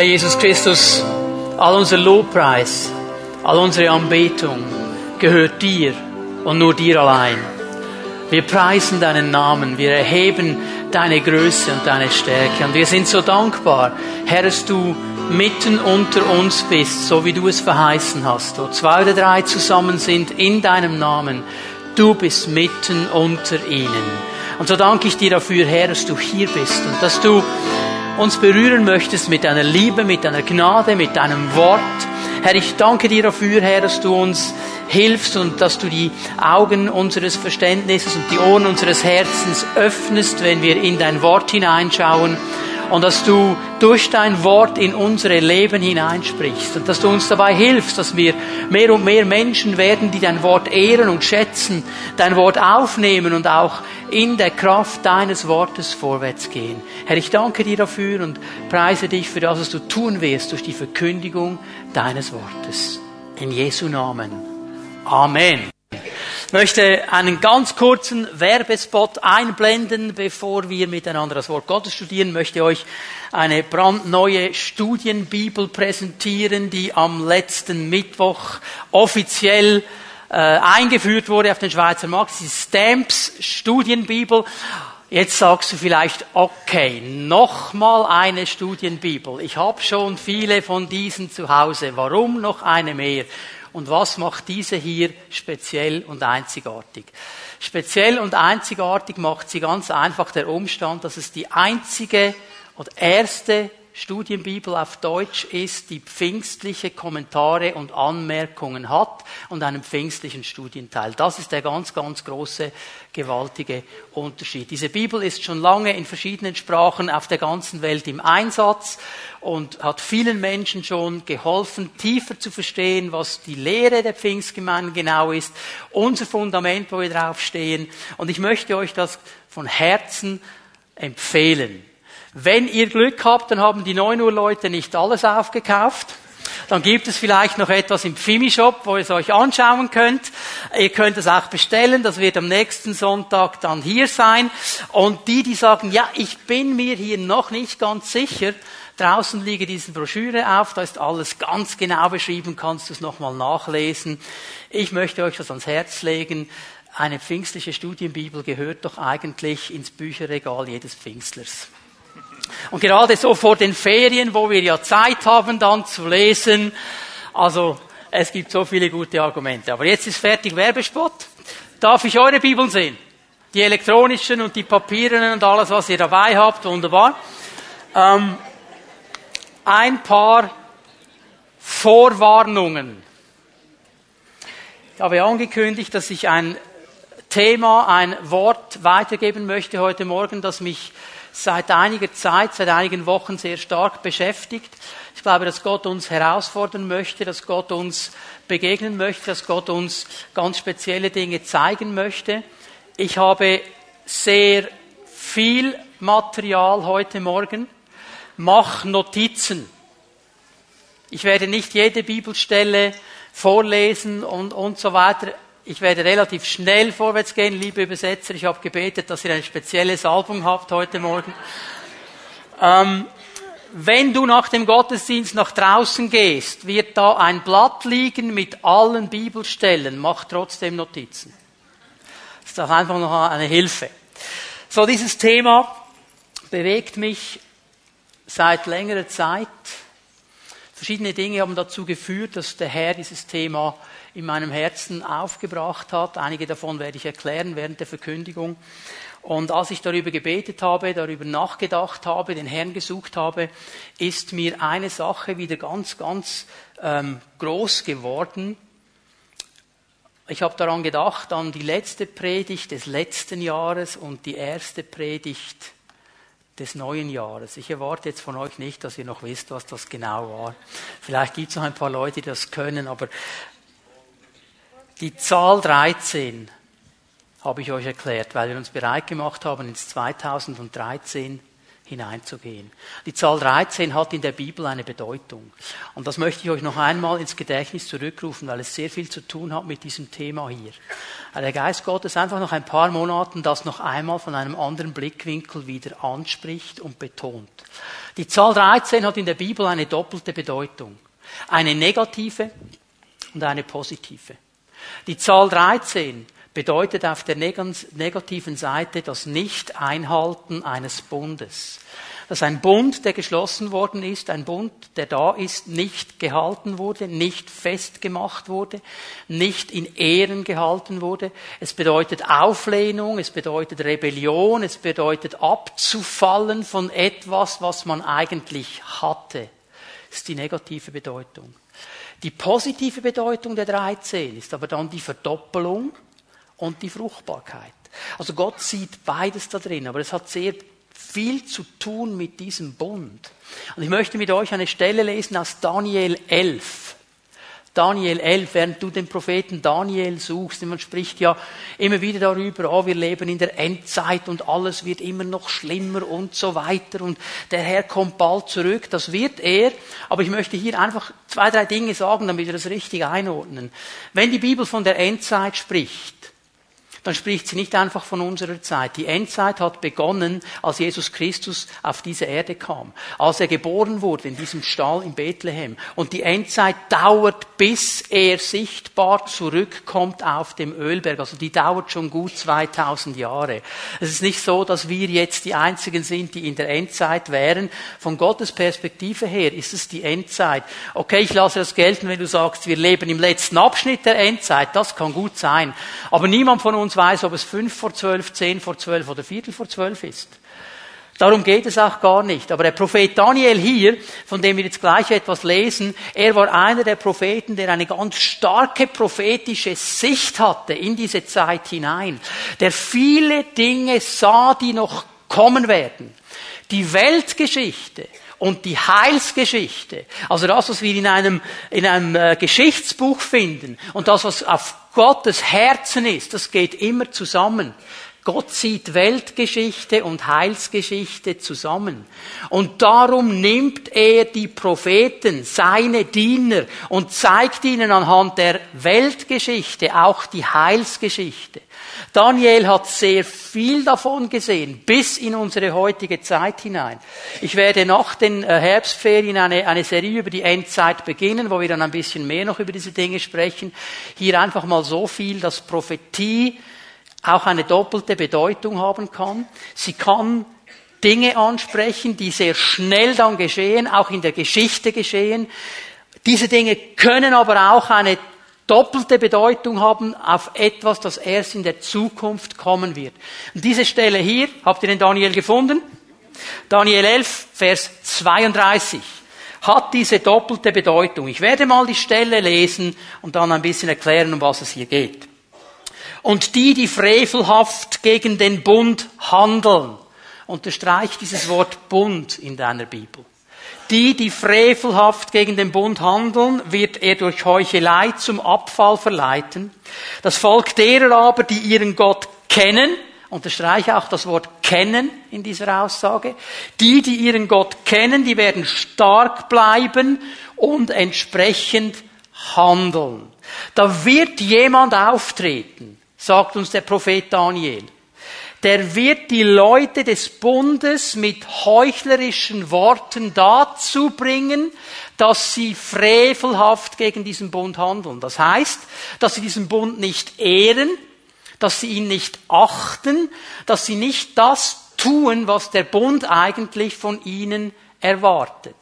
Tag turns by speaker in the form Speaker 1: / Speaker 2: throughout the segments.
Speaker 1: Herr Jesus Christus, all unser Lobpreis, all unsere Anbetung gehört dir und nur dir allein. Wir preisen deinen Namen, wir erheben deine Größe und deine Stärke und wir sind so dankbar, Herr, dass du mitten unter uns bist, so wie du es verheißen hast, wo zwei oder drei zusammen sind in deinem Namen. Du bist mitten unter ihnen. Und so danke ich dir dafür, Herr, dass du hier bist und dass du uns berühren möchtest mit deiner Liebe, mit deiner Gnade, mit deinem Wort. Herr, ich danke dir dafür, Herr, dass du uns hilfst und dass du die Augen unseres Verständnisses und die Ohren unseres Herzens öffnest, wenn wir in dein Wort hineinschauen und dass du durch dein Wort in unsere Leben hineinsprichst und dass du uns dabei hilfst, dass wir mehr und mehr Menschen werden, die dein Wort ehren und schätzen, dein Wort aufnehmen und auch in der Kraft deines Wortes vorwärts gehen. Herr, ich danke dir dafür und preise dich für das, was du tun wirst durch die Verkündigung deines Wortes. In Jesu Namen. Amen. Ich möchte einen ganz kurzen Werbespot einblenden, bevor wir miteinander das Wort Gottes studieren. Ich möchte euch eine brandneue Studienbibel präsentieren, die am letzten Mittwoch offiziell äh, eingeführt wurde auf den Schweizer Markt. Die Stamps Studienbibel. Jetzt sagst du vielleicht, okay, nochmal eine Studienbibel. Ich habe schon viele von diesen zu Hause. Warum noch eine mehr? Und was macht diese hier speziell und einzigartig? Speziell und einzigartig macht sie ganz einfach der Umstand, dass es die einzige oder erste Studienbibel auf Deutsch ist, die pfingstliche Kommentare und Anmerkungen hat und einen pfingstlichen Studienteil. Das ist der ganz, ganz große, gewaltige Unterschied. Diese Bibel ist schon lange in verschiedenen Sprachen auf der ganzen Welt im Einsatz und hat vielen Menschen schon geholfen, tiefer zu verstehen, was die Lehre der Pfingstgemeinde genau ist, unser Fundament, wo wir draufstehen. Und ich möchte euch das von Herzen empfehlen. Wenn ihr Glück habt, dann haben die 9 Uhr Leute nicht alles aufgekauft. Dann gibt es vielleicht noch etwas im Fimi-Shop, wo ihr es euch anschauen könnt. Ihr könnt es auch bestellen. Das wird am nächsten Sonntag dann hier sein. Und die, die sagen, ja, ich bin mir hier noch nicht ganz sicher, draußen liege diese Broschüre auf. Da ist alles ganz genau beschrieben. Kannst du es nochmal nachlesen. Ich möchte euch das ans Herz legen. Eine pfingstliche Studienbibel gehört doch eigentlich ins Bücherregal jedes Pfingstlers. Und gerade so vor den Ferien, wo wir ja Zeit haben, dann zu lesen, also es gibt so viele gute Argumente. Aber jetzt ist fertig Werbespot. Darf ich eure Bibeln sehen? Die elektronischen und die Papieren und alles, was ihr dabei habt, wunderbar. Ähm, ein paar Vorwarnungen. Ich habe angekündigt, dass ich ein Thema, ein Wort weitergeben möchte heute Morgen, das mich seit einiger Zeit, seit einigen Wochen sehr stark beschäftigt. Ich glaube, dass Gott uns herausfordern möchte, dass Gott uns begegnen möchte, dass Gott uns ganz spezielle Dinge zeigen möchte. Ich habe sehr viel Material heute Morgen. Mach Notizen. Ich werde nicht jede Bibelstelle vorlesen und, und so weiter. Ich werde relativ schnell vorwärts gehen, liebe Übersetzer. Ich habe gebetet, dass ihr eine spezielle Salbung habt heute Morgen. Ähm, wenn du nach dem Gottesdienst nach draußen gehst, wird da ein Blatt liegen mit allen Bibelstellen. Mach trotzdem Notizen. Das ist auch einfach noch eine Hilfe. So, dieses Thema bewegt mich seit längerer Zeit. Verschiedene Dinge haben dazu geführt, dass der Herr dieses Thema in meinem Herzen aufgebracht hat. Einige davon werde ich erklären während der Verkündigung. Und als ich darüber gebetet habe, darüber nachgedacht habe, den Herrn gesucht habe, ist mir eine Sache wieder ganz, ganz ähm, groß geworden. Ich habe daran gedacht, an die letzte Predigt des letzten Jahres und die erste Predigt des neuen Jahres. Ich erwarte jetzt von euch nicht, dass ihr noch wisst, was das genau war. Vielleicht gibt es noch ein paar Leute, die das können, aber die Zahl 13 habe ich euch erklärt, weil wir uns bereit gemacht haben, ins 2013 hineinzugehen. Die Zahl 13 hat in der Bibel eine Bedeutung. Und das möchte ich euch noch einmal ins Gedächtnis zurückrufen, weil es sehr viel zu tun hat mit diesem Thema hier. Der Geist Gottes einfach nach ein paar Monaten das noch einmal von einem anderen Blickwinkel wieder anspricht und betont. Die Zahl 13 hat in der Bibel eine doppelte Bedeutung. Eine negative und eine positive. Die Zahl 13 bedeutet auf der negativen Seite das Nicht-Einhalten eines Bundes. Dass ein Bund, der geschlossen worden ist, ein Bund, der da ist, nicht gehalten wurde, nicht festgemacht wurde, nicht in Ehren gehalten wurde. Es bedeutet Auflehnung, es bedeutet Rebellion, es bedeutet abzufallen von etwas, was man eigentlich hatte. Das ist die negative Bedeutung. Die positive Bedeutung der 13 ist aber dann die Verdoppelung und die Fruchtbarkeit. Also Gott sieht beides da drin, aber es hat sehr viel zu tun mit diesem Bund. Und ich möchte mit euch eine Stelle lesen aus Daniel 11. Daniel 11, während du den Propheten Daniel suchst, man spricht ja immer wieder darüber, oh, wir leben in der Endzeit und alles wird immer noch schlimmer und so weiter und der Herr kommt bald zurück, das wird er, aber ich möchte hier einfach zwei, drei Dinge sagen, damit wir das richtig einordnen. Wenn die Bibel von der Endzeit spricht, dann spricht sie nicht einfach von unserer Zeit. Die Endzeit hat begonnen, als Jesus Christus auf diese Erde kam, als er geboren wurde in diesem Stall in Bethlehem. Und die Endzeit dauert, bis er sichtbar zurückkommt auf dem Ölberg. Also die dauert schon gut 2000 Jahre. Es ist nicht so, dass wir jetzt die Einzigen sind, die in der Endzeit wären. Von Gottes Perspektive her ist es die Endzeit. Okay, ich lasse das gelten, wenn du sagst, wir leben im letzten Abschnitt der Endzeit. Das kann gut sein. Aber niemand von uns uns weiß, ob es fünf vor zwölf, zehn vor zwölf oder viertel vor zwölf ist. Darum geht es auch gar nicht. Aber der Prophet Daniel hier, von dem wir jetzt gleich etwas lesen, er war einer der Propheten, der eine ganz starke prophetische Sicht hatte in diese Zeit hinein, der viele Dinge sah, die noch kommen werden. Die Weltgeschichte und die Heilsgeschichte, also das, was wir in einem, in einem äh, Geschichtsbuch finden und das, was auf Gottes Herzen ist, das geht immer zusammen. Gott sieht Weltgeschichte und Heilsgeschichte zusammen. Und darum nimmt er die Propheten, seine Diener, und zeigt ihnen anhand der Weltgeschichte auch die Heilsgeschichte. Daniel hat sehr viel davon gesehen, bis in unsere heutige Zeit hinein. Ich werde nach den äh, Herbstferien eine, eine Serie über die Endzeit beginnen, wo wir dann ein bisschen mehr noch über diese Dinge sprechen. Hier einfach mal so viel, dass Prophetie auch eine doppelte Bedeutung haben kann. Sie kann Dinge ansprechen, die sehr schnell dann geschehen, auch in der Geschichte geschehen. Diese Dinge können aber auch eine doppelte Bedeutung haben auf etwas, das erst in der Zukunft kommen wird. Und diese Stelle hier, habt ihr den Daniel gefunden? Daniel 11, Vers 32 hat diese doppelte Bedeutung. Ich werde mal die Stelle lesen und dann ein bisschen erklären, um was es hier geht. Und die, die frevelhaft gegen den Bund handeln, unterstreicht dieses Wort Bund in deiner Bibel. Die, die frevelhaft gegen den Bund handeln, wird er durch Heuchelei zum Abfall verleiten. Das Volk derer aber, die ihren Gott kennen, unterstreiche auch das Wort kennen in dieser Aussage, die, die ihren Gott kennen, die werden stark bleiben und entsprechend handeln. Da wird jemand auftreten, sagt uns der Prophet Daniel der wird die Leute des Bundes mit heuchlerischen Worten dazu bringen, dass sie frevelhaft gegen diesen Bund handeln. Das heißt, dass sie diesen Bund nicht ehren, dass sie ihn nicht achten, dass sie nicht das tun, was der Bund eigentlich von ihnen erwartet.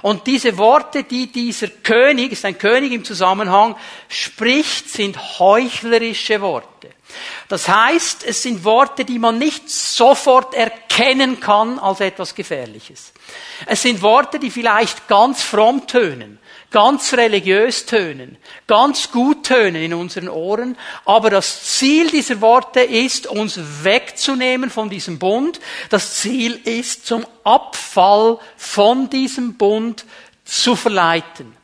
Speaker 1: Und diese Worte, die dieser König, ist ein König im Zusammenhang, spricht, sind heuchlerische Worte. Das heißt, es sind Worte, die man nicht sofort erkennen kann als etwas Gefährliches. Es sind Worte, die vielleicht ganz fromm tönen, ganz religiös tönen, ganz gut tönen in unseren Ohren, aber das Ziel dieser Worte ist, uns wegzunehmen von diesem Bund. Das Ziel ist, zum Abfall von diesem Bund zu verleiten.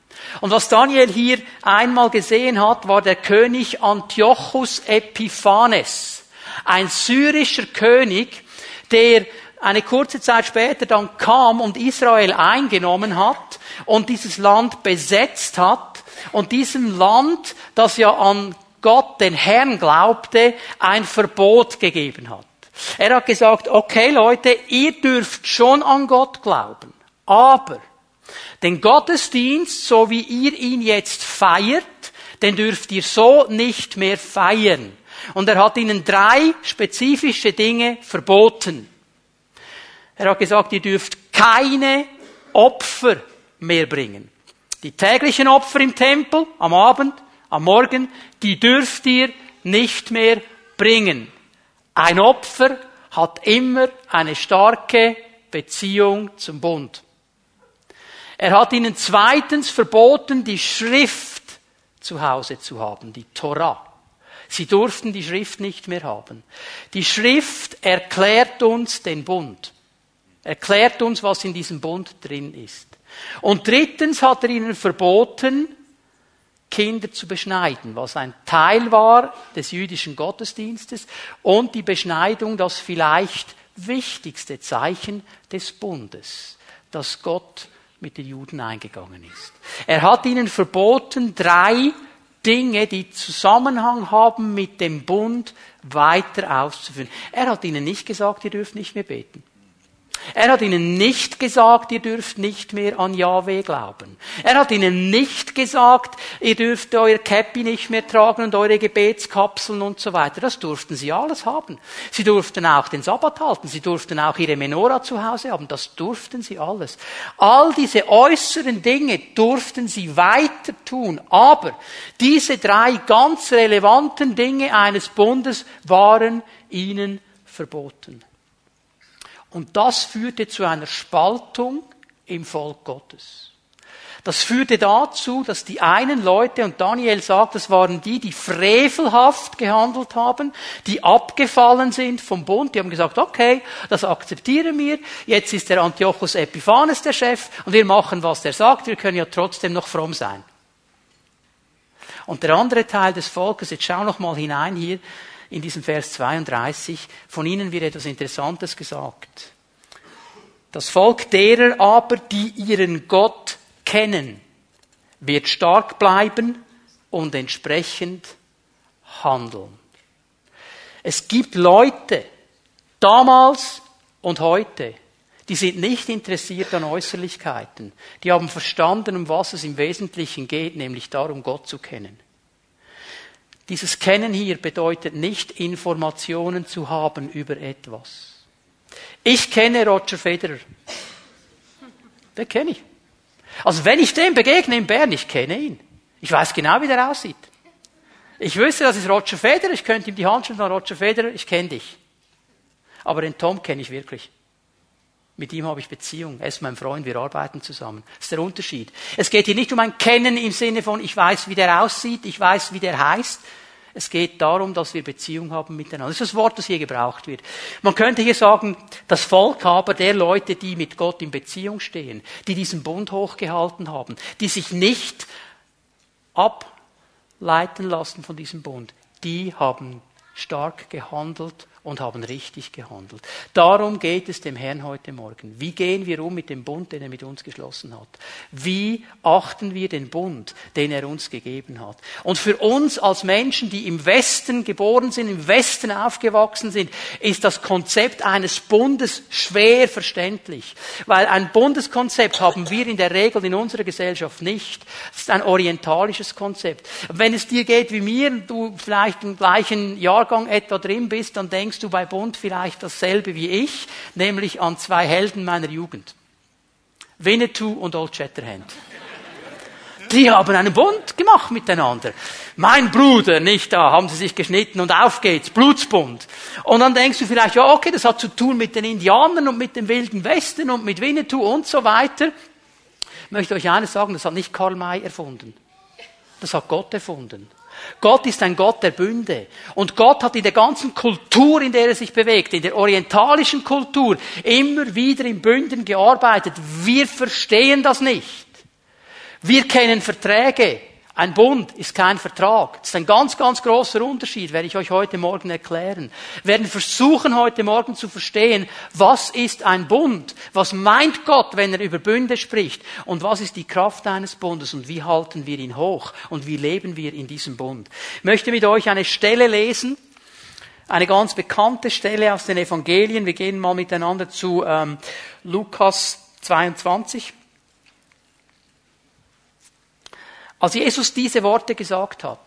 Speaker 1: Und was Daniel hier einmal gesehen hat, war der König Antiochus Epiphanes, ein syrischer König, der eine kurze Zeit später dann kam und Israel eingenommen hat und dieses Land besetzt hat und diesem Land, das ja an Gott, den Herrn glaubte, ein Verbot gegeben hat. Er hat gesagt, okay Leute, ihr dürft schon an Gott glauben, aber den Gottesdienst, so wie ihr ihn jetzt feiert, den dürft ihr so nicht mehr feiern. Und er hat ihnen drei spezifische Dinge verboten. Er hat gesagt, ihr dürft keine Opfer mehr bringen. Die täglichen Opfer im Tempel, am Abend, am Morgen, die dürft ihr nicht mehr bringen. Ein Opfer hat immer eine starke Beziehung zum Bund. Er hat ihnen zweitens verboten, die Schrift zu Hause zu haben, die Torah. Sie durften die Schrift nicht mehr haben. Die Schrift erklärt uns den Bund. Erklärt uns, was in diesem Bund drin ist. Und drittens hat er ihnen verboten, Kinder zu beschneiden, was ein Teil war des jüdischen Gottesdienstes und die Beschneidung das vielleicht wichtigste Zeichen des Bundes, dass Gott mit den Juden eingegangen ist. Er hat ihnen verboten, drei Dinge, die Zusammenhang haben mit dem Bund, weiter auszuführen. Er hat ihnen nicht gesagt, ihr dürft nicht mehr beten. Er hat ihnen nicht gesagt, ihr dürft nicht mehr an Yahweh glauben. Er hat ihnen nicht gesagt, ihr dürft euer Käppi nicht mehr tragen und eure Gebetskapseln und so weiter. Das durften sie alles haben. Sie durften auch den Sabbat halten. Sie durften auch ihre Menora zu Hause haben. Das durften sie alles. All diese äußeren Dinge durften sie weiter tun. Aber diese drei ganz relevanten Dinge eines Bundes waren ihnen verboten. Und das führte zu einer Spaltung im Volk Gottes. Das führte dazu, dass die einen Leute, und Daniel sagt, das waren die, die frevelhaft gehandelt haben, die abgefallen sind vom Bund, die haben gesagt, okay, das akzeptieren wir, jetzt ist der Antiochus Epiphanes der Chef und wir machen, was der sagt, wir können ja trotzdem noch fromm sein. Und der andere Teil des Volkes, jetzt schau noch mal hinein hier, in diesem Vers 32, von ihnen wird etwas Interessantes gesagt. Das Volk derer aber, die ihren Gott kennen, wird stark bleiben und entsprechend handeln. Es gibt Leute, damals und heute, die sind nicht interessiert an Äußerlichkeiten. Die haben verstanden, um was es im Wesentlichen geht, nämlich darum, Gott zu kennen. Dieses Kennen hier bedeutet nicht Informationen zu haben über etwas. Ich kenne Roger Federer. Den kenne ich. Also wenn ich dem begegne in Bern, ich kenne ihn. Ich weiß genau, wie der aussieht. Ich wüsste, das ist Roger Federer, ich könnte ihm die Hand schütteln, Roger Federer, ich kenne dich. Aber den Tom kenne ich wirklich. Mit ihm habe ich Beziehung. Er ist mein Freund, wir arbeiten zusammen. Das ist der Unterschied. Es geht hier nicht um ein Kennen im Sinne von, ich weiß, wie der aussieht, ich weiß, wie der heißt. Es geht darum, dass wir Beziehung haben miteinander. Das ist das Wort, das hier gebraucht wird. Man könnte hier sagen, das Volk aber der Leute, die mit Gott in Beziehung stehen, die diesen Bund hochgehalten haben, die sich nicht ableiten lassen von diesem Bund, die haben stark gehandelt und haben richtig gehandelt. Darum geht es dem Herrn heute Morgen. Wie gehen wir um mit dem Bund, den er mit uns geschlossen hat? Wie achten wir den Bund, den er uns gegeben hat? Und für uns als Menschen, die im Westen geboren sind, im Westen aufgewachsen sind, ist das Konzept eines Bundes schwer verständlich. Weil ein Bundeskonzept haben wir in der Regel in unserer Gesellschaft nicht. Es ist ein orientalisches Konzept. Wenn es dir geht wie mir, du vielleicht im gleichen Jahrgang etwa drin bist, dann denkst denkst du bei Bund vielleicht dasselbe wie ich, nämlich an zwei Helden meiner Jugend. Winnetou und Old Shatterhand. Die haben einen Bund gemacht miteinander. Mein Bruder, nicht da, haben sie sich geschnitten und auf geht's, Blutsbund. Und dann denkst du vielleicht, ja, okay, das hat zu tun mit den Indianern und mit dem Wilden Westen und mit Winnetou und so weiter. Ich möchte euch eines sagen, das hat nicht Karl May erfunden. Das hat Gott erfunden. Gott ist ein Gott der Bünde. Und Gott hat in der ganzen Kultur, in der er sich bewegt, in der orientalischen Kultur, immer wieder in Bünden gearbeitet. Wir verstehen das nicht. Wir kennen Verträge Ein Bund ist kein Vertrag. Das ist ein ganz, ganz großer Unterschied, werde ich euch heute Morgen erklären. Wir werden versuchen, heute Morgen zu verstehen, was ist ein Bund? Was meint Gott, wenn er über Bünde spricht? Und was ist die Kraft eines Bundes? Und wie halten wir ihn hoch? Und wie leben wir in diesem Bund? Ich möchte mit euch eine Stelle lesen, eine ganz bekannte Stelle aus den Evangelien. Wir gehen mal miteinander zu ähm, Lukas 22. Als Jesus diese Worte gesagt hat,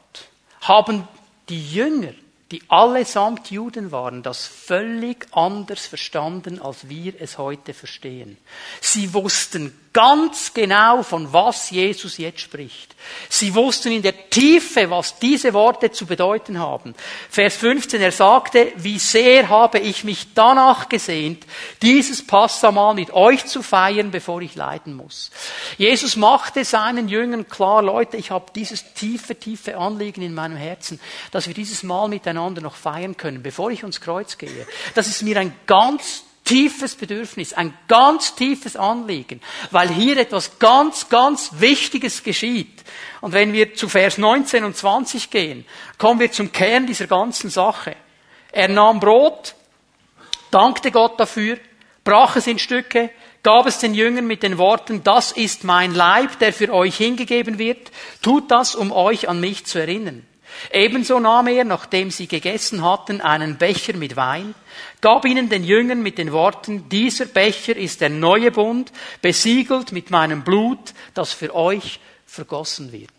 Speaker 1: haben die Jünger, die allesamt Juden waren, das völlig anders verstanden, als wir es heute verstehen. Sie wussten ganz genau, von was Jesus jetzt spricht. Sie wussten in der Tiefe, was diese Worte zu bedeuten haben. Vers 15, er sagte, wie sehr habe ich mich danach gesehnt, dieses Passamal mit euch zu feiern, bevor ich leiden muss. Jesus machte seinen Jüngern klar, Leute, ich habe dieses tiefe, tiefe Anliegen in meinem Herzen, dass wir dieses Mal miteinander noch feiern können, bevor ich ins Kreuz gehe. Das ist mir ein ganz tiefes Bedürfnis, ein ganz tiefes Anliegen, weil hier etwas ganz, ganz Wichtiges geschieht. Und wenn wir zu Vers 19 und 20 gehen, kommen wir zum Kern dieser ganzen Sache. Er nahm Brot, dankte Gott dafür, brach es in Stücke, gab es den Jüngern mit den Worten, das ist mein Leib, der für euch hingegeben wird, tut das, um euch an mich zu erinnern. Ebenso nahm er, nachdem sie gegessen hatten, einen Becher mit Wein, gab ihnen den Jüngern mit den Worten, dieser Becher ist der neue Bund, besiegelt mit meinem Blut, das für euch vergossen wird.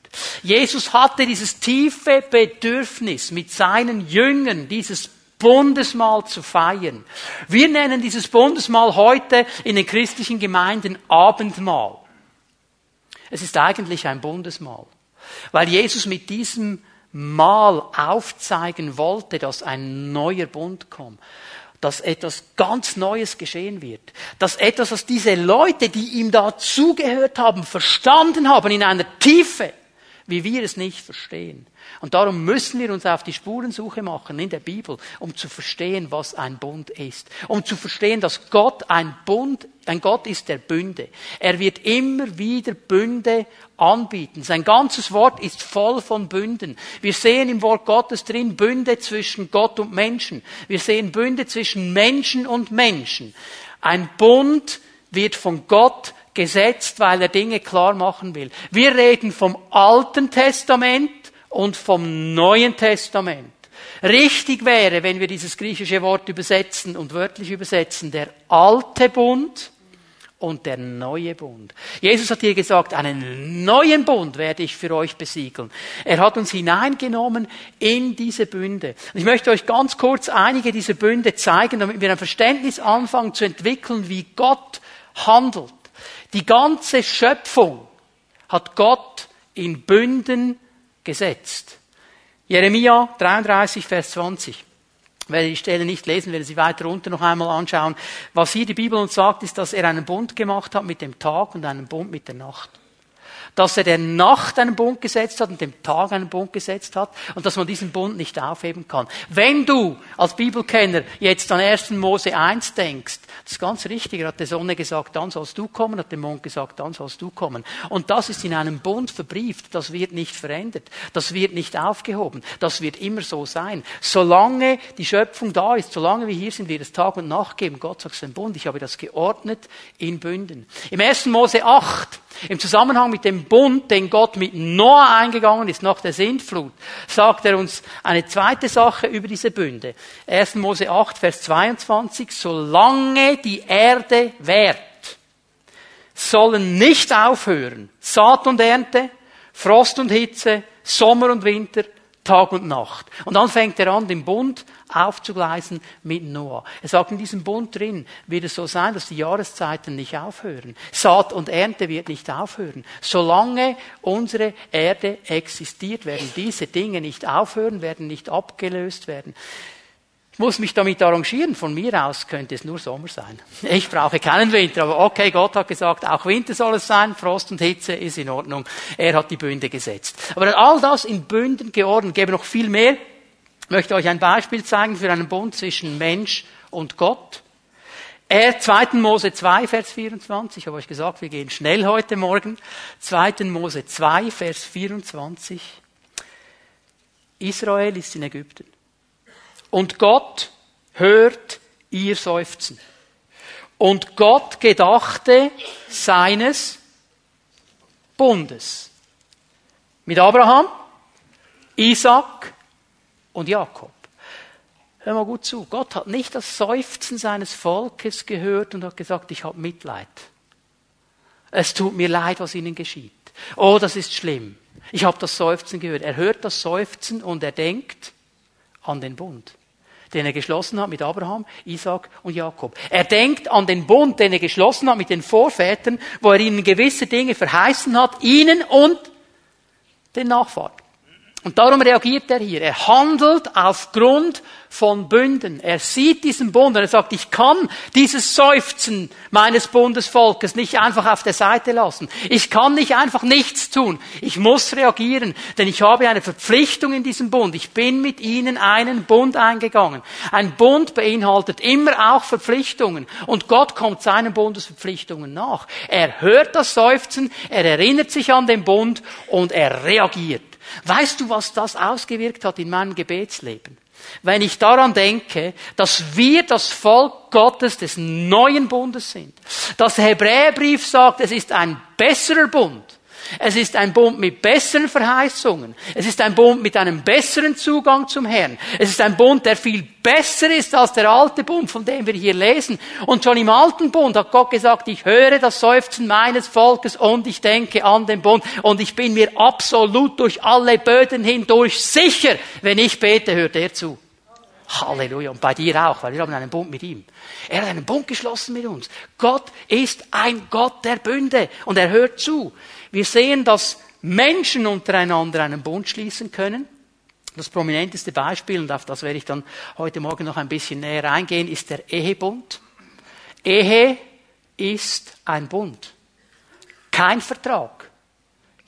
Speaker 1: Jesus hatte dieses tiefe Bedürfnis, mit seinen Jüngern dieses Bundesmahl zu feiern. Wir nennen dieses Bundesmahl heute in den christlichen Gemeinden Abendmahl. Es ist eigentlich ein Bundesmahl, weil Jesus mit diesem Mal aufzeigen wollte, dass ein neuer Bund kommt dass etwas ganz Neues geschehen wird. Dass etwas, was diese Leute, die ihm da zugehört haben, verstanden haben in einer Tiefe, wie wir es nicht verstehen. Und darum müssen wir uns auf die Spurensuche machen in der Bibel, um zu verstehen, was ein Bund ist. Um zu verstehen, dass Gott ein Bund, ein Gott ist der Bünde. Er wird immer wieder Bünde anbieten. Sein ganzes Wort ist voll von Bünden. Wir sehen im Wort Gottes drin Bünde zwischen Gott und Menschen. Wir sehen Bünde zwischen Menschen und Menschen. Ein Bund wird von Gott gesetzt, weil er Dinge klar machen will. Wir reden vom Alten Testament und vom Neuen Testament. Richtig wäre, wenn wir dieses griechische Wort übersetzen und wörtlich übersetzen, der alte Bund und der neue Bund. Jesus hat hier gesagt, einen neuen Bund werde ich für euch besiegeln. Er hat uns hineingenommen in diese Bünde. Ich möchte euch ganz kurz einige dieser Bünde zeigen, damit wir ein Verständnis anfangen zu entwickeln, wie Gott handelt. Die ganze Schöpfung hat Gott in Bünden gesetzt. Jeremia 33, Vers 20. Ich werde die Stelle nicht lesen, werde sie weiter unten noch einmal anschauen. Was hier die Bibel uns sagt, ist, dass er einen Bund gemacht hat mit dem Tag und einen Bund mit der Nacht dass er der Nacht einen Bund gesetzt hat und dem Tag einen Bund gesetzt hat und dass man diesen Bund nicht aufheben kann. Wenn du als Bibelkenner jetzt an 1. Mose 1 denkst, das ist ganz richtig, er hat der Sonne gesagt, dann sollst du kommen, hat dem Mond gesagt, dann sollst du kommen. Und das ist in einem Bund verbrieft, das wird nicht verändert, das wird nicht aufgehoben, das wird immer so sein. Solange die Schöpfung da ist, solange wir hier sind, wird es Tag und Nacht geben. Gott sagt es ein Bund, ich habe das geordnet in Bünden. Im 1. Mose 8 im Zusammenhang mit dem Bund, den Gott mit Noah eingegangen ist nach der Sintflut, sagt er uns eine zweite Sache über diese Bünde. 1. Mose 8, Vers 22, solange die Erde währt, sollen nicht aufhören Saat und Ernte, Frost und Hitze, Sommer und Winter, Tag und Nacht. Und dann fängt er an, den Bund aufzugleisen mit Noah. Er sagt, in diesem Bund drin wird es so sein, dass die Jahreszeiten nicht aufhören. Saat und Ernte wird nicht aufhören. Solange unsere Erde existiert, werden diese Dinge nicht aufhören, werden nicht abgelöst werden. Ich muss mich damit arrangieren. Von mir aus könnte es nur Sommer sein. Ich brauche keinen Winter, aber okay, Gott hat gesagt, auch Winter soll es sein, Frost und Hitze ist in Ordnung. Er hat die Bünde gesetzt. Aber all das in Bünden geordnet, gäbe noch viel mehr. Ich möchte euch ein Beispiel zeigen für einen Bund zwischen Mensch und Gott. Er, 2. Mose 2, Vers 24, ich habe euch gesagt, wir gehen schnell heute Morgen. 2. Mose 2, Vers 24. Israel ist in Ägypten. Und Gott hört ihr Seufzen. Und Gott gedachte seines Bundes. Mit Abraham, Isaac und Jakob. Hör mal gut zu. Gott hat nicht das Seufzen seines Volkes gehört und hat gesagt, ich habe Mitleid. Es tut mir leid, was ihnen geschieht. Oh, das ist schlimm. Ich habe das Seufzen gehört. Er hört das Seufzen und er denkt an den Bund den er geschlossen hat mit Abraham, Isaac und Jakob. Er denkt an den Bund, den er geschlossen hat mit den Vorvätern, wo er ihnen gewisse Dinge verheißen hat, ihnen und den Nachfahren. Und darum reagiert er hier. Er handelt aufgrund von Bünden. Er sieht diesen Bund und er sagt, ich kann dieses Seufzen meines Bundesvolkes nicht einfach auf der Seite lassen. Ich kann nicht einfach nichts tun. Ich muss reagieren, denn ich habe eine Verpflichtung in diesem Bund. Ich bin mit ihnen einen Bund eingegangen. Ein Bund beinhaltet immer auch Verpflichtungen und Gott kommt seinen Bundesverpflichtungen nach. Er hört das Seufzen, er erinnert sich an den Bund und er reagiert. Weißt du, was das ausgewirkt hat in meinem Gebetsleben? Wenn ich daran denke, dass wir das Volk Gottes des neuen Bundes sind, dass der Hebräerbrief sagt, es ist ein besserer Bund, es ist ein Bund mit besseren Verheißungen. Es ist ein Bund mit einem besseren Zugang zum Herrn. Es ist ein Bund, der viel besser ist als der alte Bund, von dem wir hier lesen. Und schon im alten Bund hat Gott gesagt, ich höre das Seufzen meines Volkes und ich denke an den Bund. Und ich bin mir absolut durch alle Böden hindurch sicher, wenn ich bete, hört er zu. Halleluja. Und bei dir auch, weil wir haben einen Bund mit ihm. Er hat einen Bund geschlossen mit uns. Gott ist ein Gott der Bünde und er hört zu. Wir sehen, dass Menschen untereinander einen Bund schließen können. Das prominenteste Beispiel, und auf das werde ich dann heute Morgen noch ein bisschen näher eingehen, ist der Ehebund. Ehe ist ein Bund, kein Vertrag.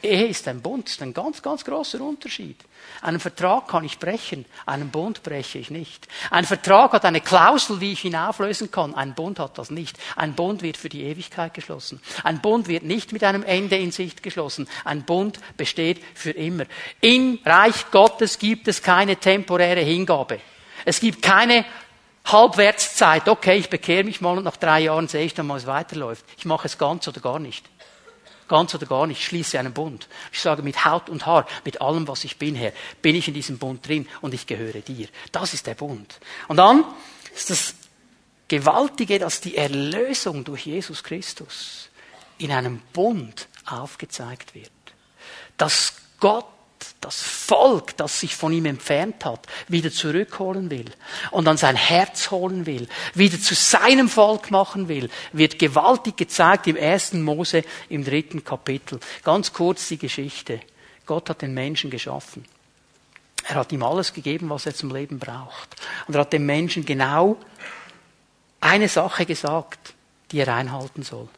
Speaker 1: Ehe ist ein Bund, das ist ein ganz, ganz großer Unterschied. Einen Vertrag kann ich brechen, einen Bund breche ich nicht. Ein Vertrag hat eine Klausel, wie ich ihn auflösen kann. Ein Bund hat das nicht. Ein Bund wird für die Ewigkeit geschlossen. Ein Bund wird nicht mit einem Ende in Sicht geschlossen. Ein Bund besteht für immer. Im Reich Gottes gibt es keine temporäre Hingabe. Es gibt keine Halbwertszeit. Okay, ich bekehre mich mal und nach drei Jahren sehe ich dann mal, es weiterläuft. Ich mache es ganz oder gar nicht. Ganz oder gar nicht. Ich schließe einen Bund. Ich sage mit Haut und Haar, mit allem, was ich bin, Herr, bin ich in diesem Bund drin und ich gehöre dir. Das ist der Bund. Und dann ist das Gewaltige, dass die Erlösung durch Jesus Christus in einem Bund aufgezeigt wird. Dass Gott das Volk, das sich von ihm entfernt hat, wieder zurückholen will und an sein Herz holen will, wieder zu seinem Volk machen will, wird gewaltig gezeigt im ersten Mose im dritten Kapitel. Ganz kurz die Geschichte. Gott hat den Menschen geschaffen. Er hat ihm alles gegeben, was er zum Leben braucht. Und er hat dem Menschen genau eine Sache gesagt, die er einhalten soll.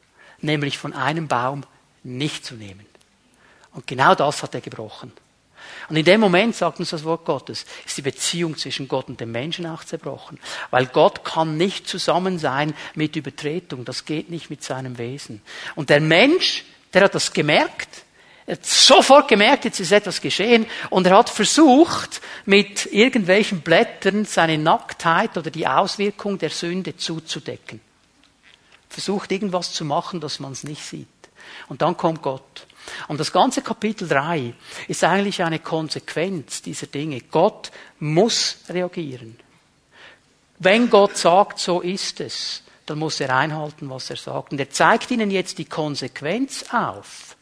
Speaker 1: Nämlich von einem Baum nicht zu nehmen. Und genau das hat er gebrochen. Und in dem Moment, sagt uns das Wort Gottes, ist die Beziehung zwischen Gott und dem Menschen auch zerbrochen. Weil Gott kann nicht zusammen sein mit Übertretung. Das geht nicht mit seinem Wesen. Und der Mensch, der hat das gemerkt. Er hat sofort gemerkt, jetzt ist etwas geschehen. Und er hat versucht, mit irgendwelchen Blättern seine Nacktheit oder die Auswirkung der Sünde zuzudecken. Versucht irgendwas zu machen, dass man es nicht sieht. Und dann kommt Gott. Und das ganze Kapitel 3 ist eigentlich eine Konsequenz dieser Dinge. Gott muss reagieren. Wenn Gott sagt, so ist es, dann muss er einhalten, was er sagt. Und er zeigt ihnen jetzt die Konsequenz auf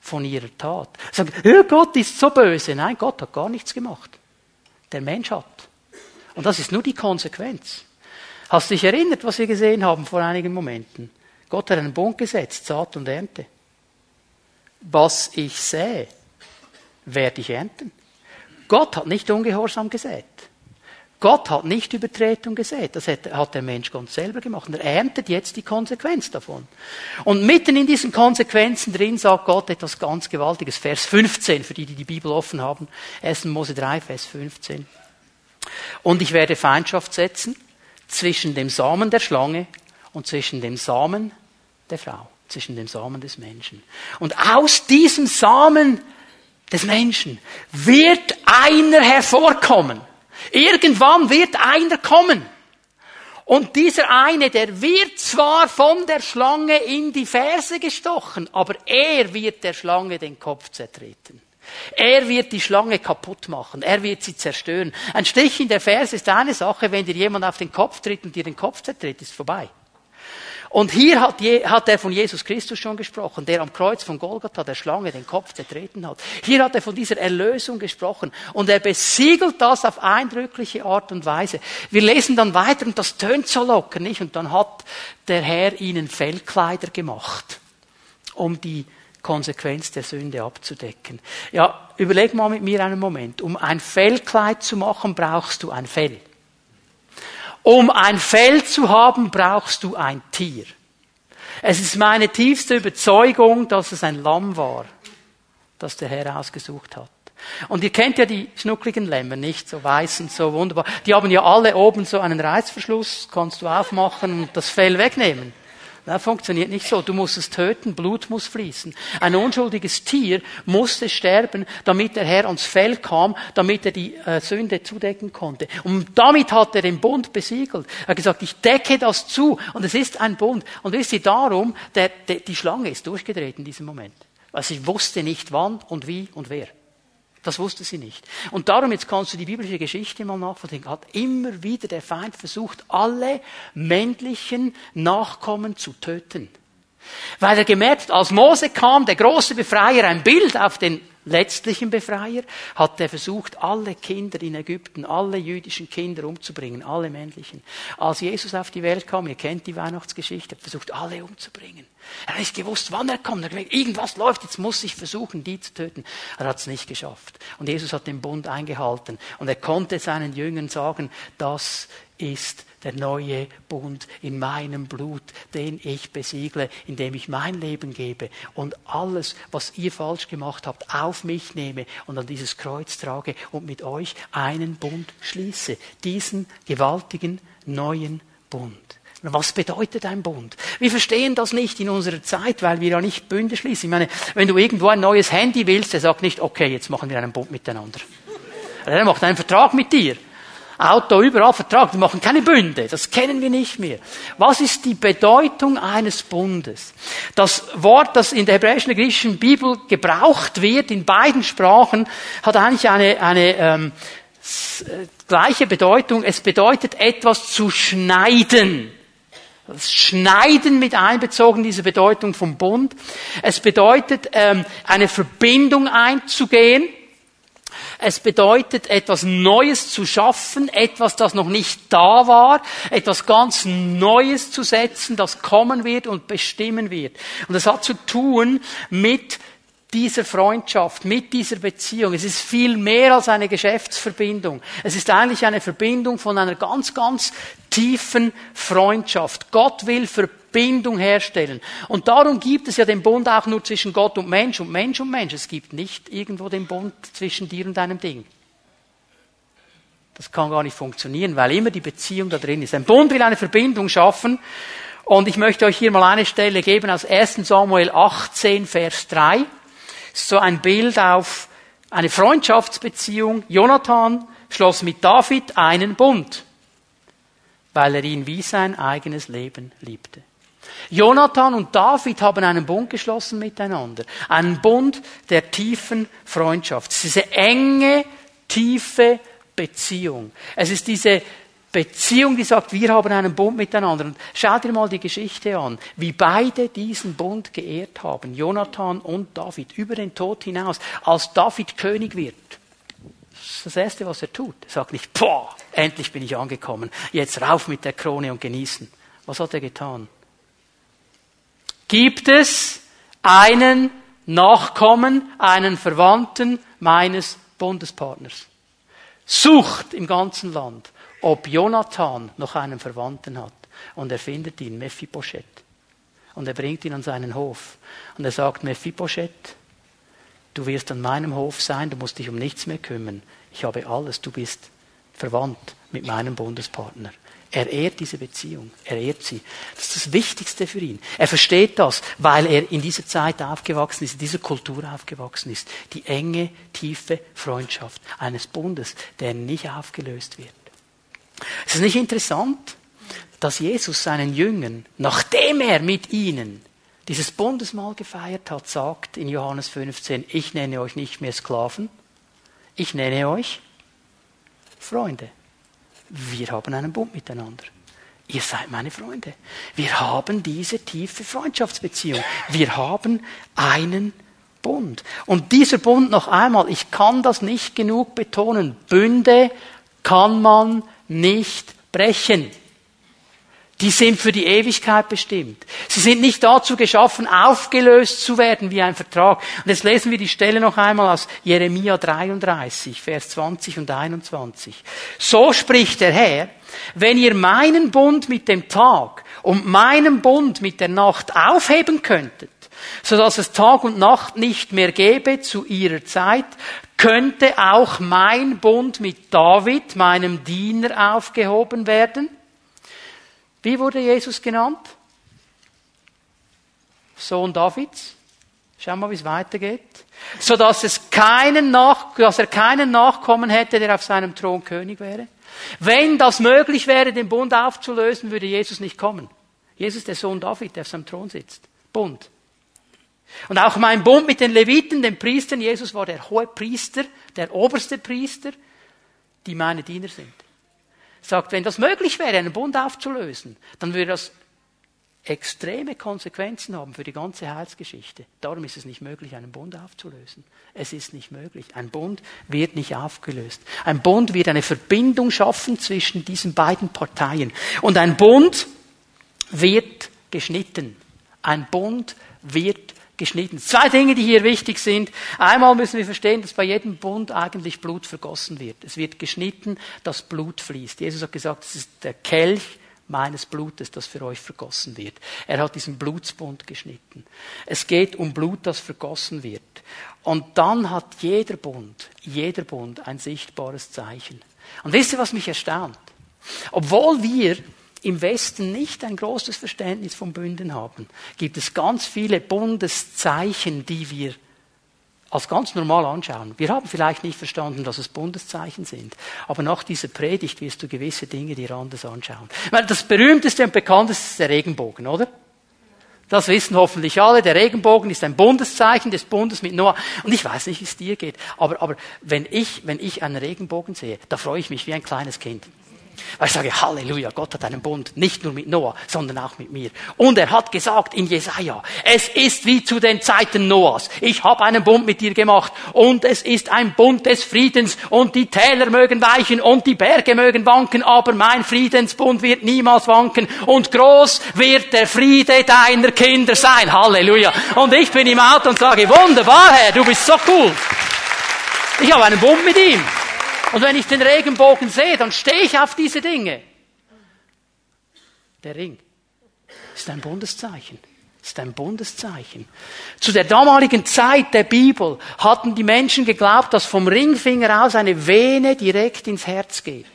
Speaker 1: von ihrer Tat. Sagt, ja, Gott ist so böse. Nein, Gott hat gar nichts gemacht. Der Mensch hat. Und das ist nur die Konsequenz. Hast du dich erinnert, was wir gesehen haben vor einigen Momenten? Gott hat einen Bund gesetzt, Saat und Ernte was ich sähe, werde ich ernten. Gott hat nicht ungehorsam gesät. Gott hat nicht Übertretung gesät. Das hat der Mensch ganz selber gemacht. Und er erntet jetzt die Konsequenz davon. Und mitten in diesen Konsequenzen drin sagt Gott etwas ganz Gewaltiges. Vers 15, für die, die die Bibel offen haben. 1. Mose 3, Vers 15. Und ich werde Feindschaft setzen zwischen dem Samen der Schlange und zwischen dem Samen der Frau, zwischen dem Samen des Menschen. Und aus diesem Samen des Menschen wird einer hervorkommen. Irgendwann wird einer kommen. Und dieser eine, der wird zwar von der Schlange in die Ferse gestochen, aber er wird der Schlange den Kopf zertreten. Er wird die Schlange kaputt machen. Er wird sie zerstören. Ein Stich in der Ferse ist eine Sache, wenn dir jemand auf den Kopf tritt und dir den Kopf zertritt, ist vorbei. Und hier hat, hat er von Jesus Christus schon gesprochen, der am Kreuz von Golgatha der Schlange den Kopf zertreten hat. Hier hat er von dieser Erlösung gesprochen. Und er besiegelt das auf eindrückliche Art und Weise. Wir lesen dann weiter und das tönt so locker, nicht? Und dann hat der Herr ihnen Fellkleider gemacht, um die Konsequenz der Sünde abzudecken. Ja, überleg mal mit mir einen Moment. Um ein Fellkleid zu machen, brauchst du ein Fell. Um ein Fell zu haben, brauchst du ein Tier. Es ist meine tiefste Überzeugung, dass es ein Lamm war, das der Herr ausgesucht hat. Und ihr kennt ja die schnuckligen Lämmer, nicht? So weiß und so wunderbar. Die haben ja alle oben so einen Reißverschluss, kannst du aufmachen und das Fell wegnehmen. Das funktioniert nicht so. Du musst es töten, Blut muss fließen. Ein unschuldiges Tier musste sterben, damit der Herr ans Fell kam, damit er die äh, Sünde zudecken konnte. Und damit hat er den Bund besiegelt. Er hat gesagt, ich decke das zu. Und es ist ein Bund. Und wisst ihr, darum, der, der, die Schlange ist durchgedreht in diesem Moment. Weil sie wusste nicht wann und wie und wer. Das wusste sie nicht. Und darum, jetzt kannst du die biblische Geschichte mal nachvollziehen, hat immer wieder der Feind versucht, alle männlichen Nachkommen zu töten. Weil er gemerkt hat, als Mose kam, der große Befreier, ein Bild auf den letztlichen Befreier, hat er versucht, alle Kinder in Ägypten, alle jüdischen Kinder umzubringen, alle männlichen. Als Jesus auf die Welt kam, ihr kennt die Weihnachtsgeschichte, hat versucht, alle umzubringen. Er hat nicht gewusst, wann er kommt. Er hat gedacht, irgendwas läuft, jetzt muss ich versuchen, die zu töten. Er hat es nicht geschafft. Und Jesus hat den Bund eingehalten. Und er konnte seinen Jüngern sagen, das ist der neue Bund in meinem Blut, den ich besiegle, indem ich mein Leben gebe und alles, was ihr falsch gemacht habt, auf mich nehme und an dieses Kreuz trage und mit euch einen Bund schließe. Diesen gewaltigen neuen Bund. Was bedeutet ein Bund? Wir verstehen das nicht in unserer Zeit, weil wir ja nicht Bünde schließen. Ich meine, wenn du irgendwo ein neues Handy willst, der sagt nicht, okay, jetzt machen wir einen Bund miteinander. Er macht einen Vertrag mit dir. Auto überall Vertrag, wir machen keine Bünde, das kennen wir nicht mehr. Was ist die Bedeutung eines Bundes? Das Wort, das in der hebräischen und griechischen Bibel gebraucht wird, in beiden Sprachen, hat eigentlich eine, eine ähm, äh, gleiche Bedeutung. Es bedeutet etwas zu schneiden. Das Schneiden mit einbezogen, diese Bedeutung vom Bund. Es bedeutet, ähm, eine Verbindung einzugehen. Es bedeutet, etwas Neues zu schaffen, etwas, das noch nicht da war, etwas ganz Neues zu setzen, das kommen wird und bestimmen wird. Und das hat zu tun mit dieser Freundschaft, mit dieser Beziehung. Es ist viel mehr als eine Geschäftsverbindung. Es ist eigentlich eine Verbindung von einer ganz, ganz tiefen Freundschaft. Gott will Verbindung herstellen. Und darum gibt es ja den Bund auch nur zwischen Gott und Mensch und Mensch und Mensch. Es gibt nicht irgendwo den Bund zwischen dir und deinem Ding. Das kann gar nicht funktionieren, weil immer die Beziehung da drin ist. Ein Bund will eine Verbindung schaffen. Und ich möchte euch hier mal eine Stelle geben aus 1 Samuel 18, Vers 3 so ein Bild auf eine Freundschaftsbeziehung. Jonathan schloss mit David einen Bund, weil er ihn wie sein eigenes Leben liebte. Jonathan und David haben einen Bund geschlossen miteinander. Einen Bund der tiefen Freundschaft. Diese enge, tiefe Beziehung. Es ist diese Beziehung, die sagt, wir haben einen Bund miteinander. Und schau dir mal die Geschichte an, wie beide diesen Bund geehrt haben, Jonathan und David, über den Tod hinaus, als David König wird. Das ist das Erste, was er tut. Er sagt nicht, boah, endlich bin ich angekommen, jetzt rauf mit der Krone und genießen. Was hat er getan? Gibt es einen Nachkommen, einen Verwandten meines Bundespartners? Sucht im ganzen Land ob Jonathan noch einen Verwandten hat. Und er findet ihn, Mephibosheth. Und er bringt ihn an seinen Hof. Und er sagt, Mephibosheth, du wirst an meinem Hof sein, du musst dich um nichts mehr kümmern. Ich habe alles, du bist verwandt mit meinem Bundespartner. Er ehrt diese Beziehung. Er ehrt sie. Das ist das Wichtigste für ihn. Er versteht das, weil er in dieser Zeit aufgewachsen ist, in dieser Kultur aufgewachsen ist. Die enge, tiefe Freundschaft eines Bundes, der nicht aufgelöst wird. Es ist nicht interessant, dass Jesus seinen Jüngern, nachdem er mit ihnen dieses Bundesmahl gefeiert hat, sagt in Johannes 15, ich nenne euch nicht mehr Sklaven, ich nenne euch Freunde. Wir haben einen Bund miteinander. Ihr seid meine Freunde. Wir haben diese tiefe Freundschaftsbeziehung. Wir haben einen Bund. Und dieser Bund noch einmal, ich kann das nicht genug betonen, Bünde kann man nicht brechen. Die sind für die Ewigkeit bestimmt. Sie sind nicht dazu geschaffen, aufgelöst zu werden wie ein Vertrag. Und jetzt lesen wir die Stelle noch einmal aus Jeremia 33, Vers 20 und 21. So spricht der Herr, wenn ihr meinen Bund mit dem Tag und meinen Bund mit der Nacht aufheben könntet, so dass es Tag und Nacht nicht mehr gäbe zu ihrer Zeit, könnte auch mein Bund mit David, meinem Diener, aufgehoben werden wie wurde Jesus genannt? Sohn Davids. Schau mal, wie es weitergeht. So dass es keinen Nach, dass er keinen Nachkommen hätte, der auf seinem Thron König wäre. Wenn das möglich wäre, den Bund aufzulösen, würde Jesus nicht kommen. Jesus der Sohn David, der auf seinem Thron sitzt. Bund. Und auch mein Bund mit den Leviten, den Priestern, Jesus war der hohe Priester, der oberste Priester, die meine Diener sind sagt, wenn das möglich wäre, einen Bund aufzulösen, dann würde das extreme Konsequenzen haben für die ganze Heilsgeschichte. Darum ist es nicht möglich, einen Bund aufzulösen. Es ist nicht möglich. Ein Bund wird nicht aufgelöst. Ein Bund wird eine Verbindung schaffen zwischen diesen beiden Parteien. Und ein Bund wird geschnitten. Ein Bund wird geschnitten. Zwei Dinge, die hier wichtig sind. Einmal müssen wir verstehen, dass bei jedem Bund eigentlich Blut vergossen wird. Es wird geschnitten, dass Blut fließt. Jesus hat gesagt, es ist der Kelch meines Blutes, das für euch vergossen wird. Er hat diesen Blutsbund geschnitten. Es geht um Blut, das vergossen wird. Und dann hat jeder Bund, jeder Bund ein sichtbares Zeichen. Und wisst ihr, was mich erstaunt? Obwohl wir im Westen nicht ein großes Verständnis von Bünden haben, gibt es ganz viele Bundeszeichen, die wir als ganz normal anschauen. Wir haben vielleicht nicht verstanden, dass es Bundeszeichen sind, aber nach dieser Predigt wirst du gewisse Dinge dir anders anschauen. Das berühmteste und bekannteste ist der Regenbogen, oder? Das wissen hoffentlich alle. Der Regenbogen ist ein Bundeszeichen des Bundes mit Noah. Und ich weiß nicht, wie es dir geht. Aber, aber wenn ich, wenn ich einen Regenbogen sehe, da freue ich mich wie ein kleines Kind. Weil ich sage, Halleluja, Gott hat einen Bund, nicht nur mit Noah, sondern auch mit mir. Und er hat gesagt in Jesaja, es ist wie zu den Zeiten Noahs. Ich habe einen Bund mit dir gemacht und es ist ein Bund des Friedens und die Täler mögen weichen und die Berge mögen wanken, aber mein Friedensbund wird niemals wanken und groß wird der Friede deiner Kinder sein. Halleluja. Und ich bin im Auto und sage, wunderbar, Herr, du bist so cool. Ich habe einen Bund mit ihm. Und wenn ich den Regenbogen sehe, dann stehe ich auf diese Dinge. Der Ring ist ein Bundeszeichen. Ist ein Bundeszeichen. Zu der damaligen Zeit der Bibel hatten die Menschen geglaubt, dass vom Ringfinger aus eine Vene direkt ins Herz geht.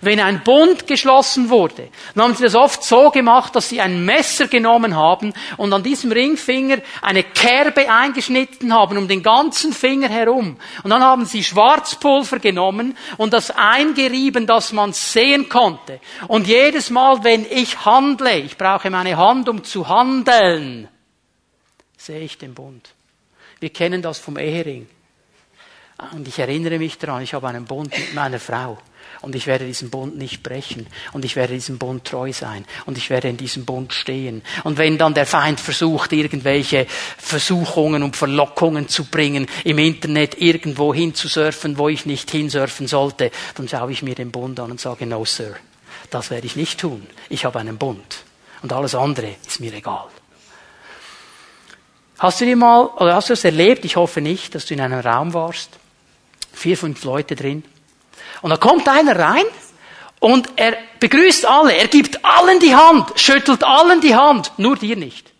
Speaker 1: Wenn ein Bund geschlossen wurde, dann haben sie das oft so gemacht, dass sie ein Messer genommen haben und an diesem Ringfinger eine Kerbe eingeschnitten haben um den ganzen Finger herum. Und dann haben sie Schwarzpulver genommen und das eingerieben, dass man sehen konnte. Und jedes Mal, wenn ich handle, ich brauche meine Hand, um zu handeln, sehe ich den Bund. Wir kennen das vom Ehering. Und ich erinnere mich daran, ich habe einen Bund mit meiner Frau. Und ich werde diesen Bund nicht brechen. Und ich werde diesem Bund treu sein. Und ich werde in diesem Bund stehen. Und wenn dann der Feind versucht, irgendwelche Versuchungen und Verlockungen zu bringen, im Internet irgendwo hinzusurfen, wo ich nicht hinsurfen sollte, dann schaue ich mir den Bund an und sage, no, Sir, das werde ich nicht tun. Ich habe einen Bund. Und alles andere ist mir egal. Hast du dir mal, oder hast du es erlebt? Ich hoffe nicht, dass du in einem Raum warst. Vier, fünf Leute drin und da kommt einer rein und er begrüßt alle, er gibt allen die Hand, schüttelt allen die Hand, nur dir nicht.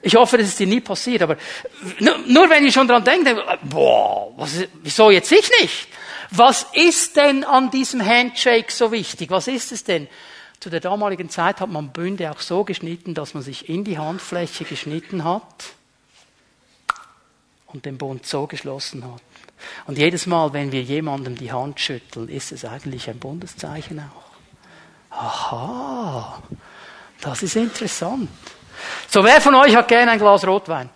Speaker 1: Ich hoffe, das ist dir nie passiert, aber nur, nur wenn ich schon dran denke, boah, was, wieso jetzt ich nicht? Was ist denn an diesem Handshake so wichtig? Was ist es denn? Zu der damaligen Zeit hat man Bünde auch so geschnitten, dass man sich in die Handfläche geschnitten hat und den Bund so geschlossen hat. Und jedes Mal, wenn wir jemandem die Hand schütteln, ist es eigentlich ein Bundeszeichen auch. Aha, das ist interessant. So, wer von euch hat gerne ein Glas Rotwein?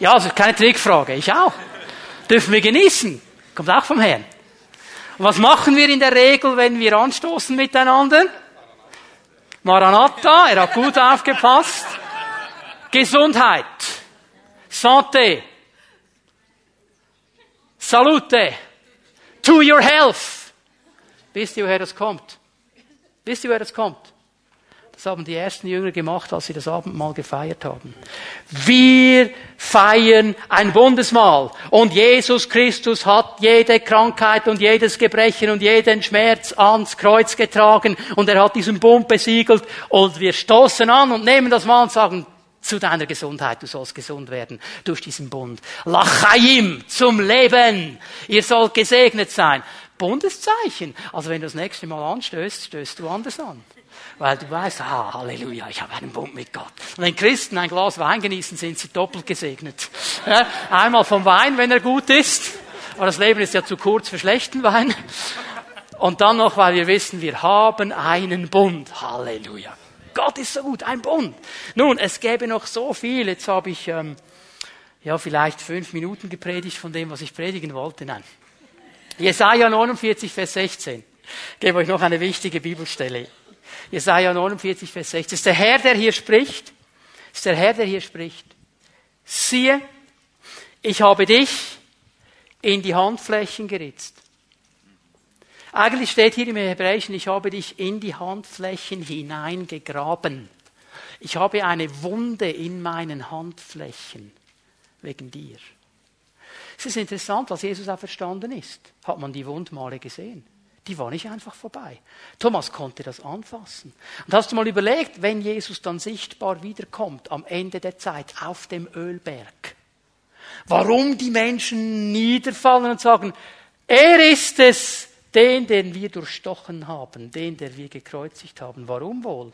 Speaker 1: Ja, das ist keine Trickfrage. Ich auch. Dürfen wir genießen. Kommt auch vom Herrn. Und was machen wir in der Regel, wenn wir anstoßen miteinander? Maranatha, er hat gut aufgepasst. Gesundheit. Santé. Salute. To your health. Wisst ihr, woher das kommt? Wisst ihr, woher das kommt? Das haben die ersten Jünger gemacht, als sie das Abendmahl gefeiert haben. Wir feiern ein Bundesmahl. Und Jesus Christus hat jede Krankheit und jedes Gebrechen und jeden Schmerz ans Kreuz getragen. Und er hat diesen Bund besiegelt. Und wir stoßen an und nehmen das Mal und sagen, zu deiner Gesundheit, du sollst gesund werden durch diesen Bund. Lachaim zum Leben. Ihr sollt gesegnet sein. Bundeszeichen. Also wenn du das nächste Mal anstößt, stößt du anders an. Weil du weißt, ah, Halleluja, ich habe einen Bund mit Gott. Und wenn Christen ein Glas Wein genießen, sind sie doppelt gesegnet. Einmal vom Wein, wenn er gut ist. Aber das Leben ist ja zu kurz für schlechten Wein. Und dann noch, weil wir wissen, wir haben einen Bund. Halleluja. Gott ist so gut, ein Bund. Nun, es gäbe noch so viel. Jetzt habe ich ähm, ja vielleicht fünf Minuten gepredigt von dem, was ich predigen wollte. Nein. Jesaja 49, Vers 16. Ich gebe euch noch eine wichtige Bibelstelle. Jesaja 49, Vers 16. Das ist der Herr, der hier spricht. Ist der Herr, der hier spricht. Siehe, ich habe dich in die Handflächen geritzt. Eigentlich steht hier im Hebräischen, ich habe dich in die Handflächen hineingegraben. Ich habe eine Wunde in meinen Handflächen wegen dir. Es ist interessant, als Jesus auch verstanden ist, hat man die Wundmale gesehen. Die war nicht einfach vorbei. Thomas konnte das anfassen. Und hast du mal überlegt, wenn Jesus dann sichtbar wiederkommt am Ende der Zeit auf dem Ölberg, warum die Menschen niederfallen und sagen, er ist es, den, den wir durchstochen haben, den, der wir gekreuzigt haben. Warum wohl?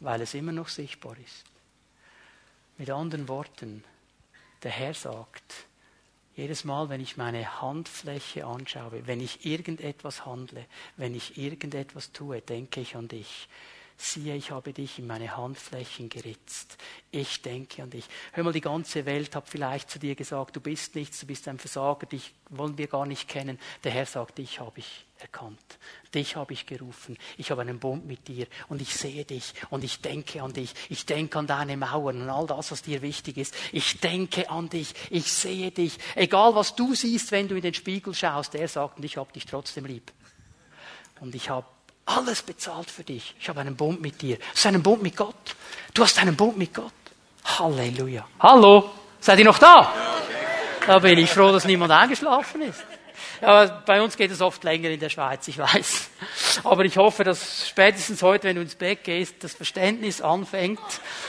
Speaker 1: Weil es immer noch sichtbar ist. Mit anderen Worten, der Herr sagt, jedes Mal, wenn ich meine Handfläche anschaue, wenn ich irgendetwas handle, wenn ich irgendetwas tue, denke ich an dich siehe, ich habe dich in meine Handflächen geritzt. Ich denke an dich. Hör mal, die ganze Welt hat vielleicht zu dir gesagt, du bist nichts, du bist ein Versager, dich wollen wir gar nicht kennen. Der Herr sagt, dich habe ich erkannt. Dich habe ich gerufen. Ich habe einen Bund mit dir und ich sehe dich und ich denke an dich. Ich denke an deine Mauern und all das, was dir wichtig ist. Ich denke an dich. Ich sehe dich. Egal, was du siehst, wenn du in den Spiegel schaust, er sagt, und ich habe dich trotzdem lieb. Und ich habe alles bezahlt für dich. Ich habe einen Bund mit dir. Du hast einen Bund mit Gott. Du hast einen Bund mit Gott. Halleluja. Hallo? Seid ihr noch da? Da bin ich froh, dass niemand eingeschlafen ist. Ja, bei uns geht es oft länger in der Schweiz, ich weiß. Aber ich hoffe, dass spätestens heute, wenn du ins Bett gehst, das Verständnis anfängt,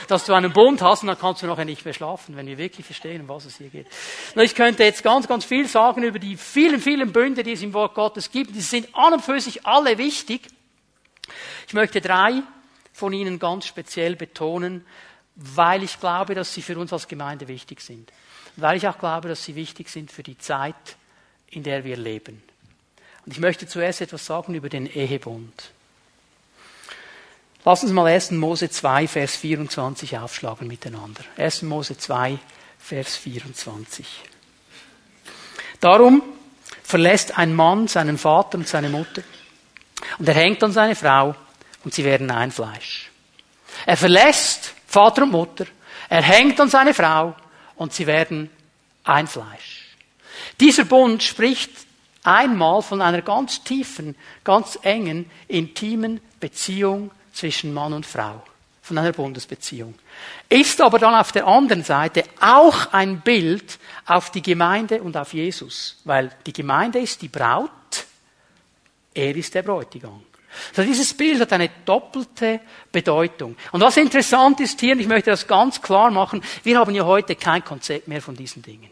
Speaker 1: dass du einen Bund hast und dann kannst du nachher nicht mehr schlafen, wenn wir wirklich verstehen, um was es hier geht. Ich könnte jetzt ganz, ganz viel sagen über die vielen, vielen Bünde, die es im Wort Gottes gibt. Die sind an und für sich alle wichtig. Ich möchte drei von ihnen ganz speziell betonen, weil ich glaube, dass sie für uns als Gemeinde wichtig sind. Weil ich auch glaube, dass sie wichtig sind für die Zeit, in der wir leben. Und ich möchte zuerst etwas sagen über den Ehebund. Lass uns mal 1. Mose 2, Vers 24 aufschlagen miteinander. 1. Mose 2, Vers 24. Darum verlässt ein Mann seinen Vater und seine Mutter und er hängt an seine Frau und sie werden ein Fleisch. Er verlässt Vater und Mutter, er hängt an seine Frau und sie werden ein Fleisch. Dieser Bund spricht einmal von einer ganz tiefen, ganz engen, intimen Beziehung zwischen Mann und Frau, von einer Bundesbeziehung. Ist aber dann auf der anderen Seite auch ein Bild auf die Gemeinde und auf Jesus, weil die Gemeinde ist die Braut, er ist der Bräutigam. Also dieses Bild hat eine doppelte Bedeutung. Und was interessant ist hier, und ich möchte das ganz klar machen, wir haben ja heute kein Konzept mehr von diesen Dingen.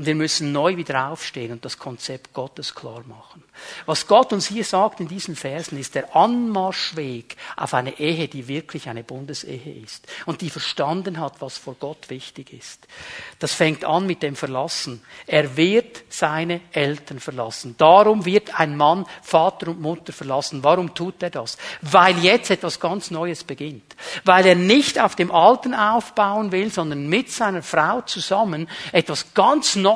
Speaker 1: Und wir müssen neu wieder aufstehen und das Konzept Gottes klar machen. Was Gott uns hier sagt in diesen Versen, ist der Anmarschweg auf eine Ehe, die wirklich eine Bundesehe ist und die verstanden hat, was vor Gott wichtig ist. Das fängt an mit dem Verlassen. Er wird seine Eltern verlassen. Darum wird ein Mann Vater und Mutter verlassen. Warum tut er das? Weil jetzt etwas ganz Neues beginnt. Weil er nicht auf dem Alten aufbauen will, sondern mit seiner Frau zusammen etwas ganz Neues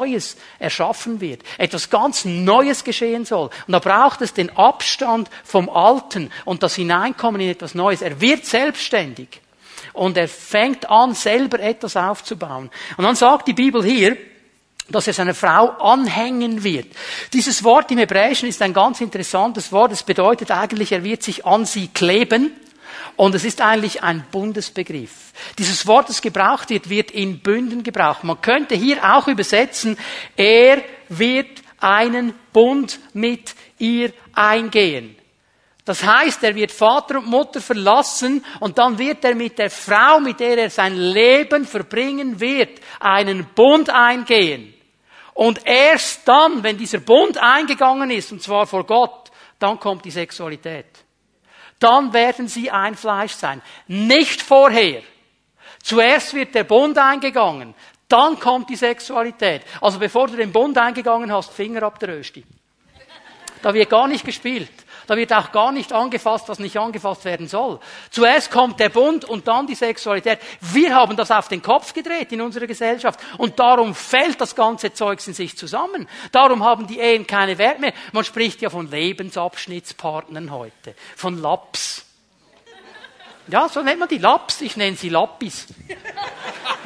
Speaker 1: erschaffen wird. Etwas ganz Neues geschehen soll. Und da braucht es den Abstand vom Alten und das Hineinkommen in etwas Neues. Er wird selbstständig. Und er fängt an, selber etwas aufzubauen. Und dann sagt die Bibel hier, dass er seine Frau anhängen wird. Dieses Wort im Hebräischen ist ein ganz interessantes Wort. Es bedeutet eigentlich, er wird sich an sie kleben. Und es ist eigentlich ein Bundesbegriff. Dieses Wort, das gebraucht wird, wird in Bünden gebraucht. Man könnte hier auch übersetzen, er wird einen Bund mit ihr eingehen. Das heißt, er wird Vater und Mutter verlassen und dann wird er mit der Frau, mit der er sein Leben verbringen wird, einen Bund eingehen. Und erst dann, wenn dieser Bund eingegangen ist, und zwar vor Gott, dann kommt die Sexualität. Dann werden sie ein Fleisch sein. Nicht vorher. Zuerst wird der Bund eingegangen, dann kommt die Sexualität. Also bevor du den Bund eingegangen hast, Finger ab der Rösti. Da wird gar nicht gespielt. Da wird auch gar nicht angefasst, was nicht angefasst werden soll. Zuerst kommt der Bund und dann die Sexualität. Wir haben das auf den Kopf gedreht in unserer Gesellschaft und darum fällt das ganze Zeugs in sich zusammen. Darum haben die Ehen keine Wert mehr. Man spricht ja von Lebensabschnittspartnern heute, von Laps. Ja, so nennt man die Laps. Ich nenne sie Lappis.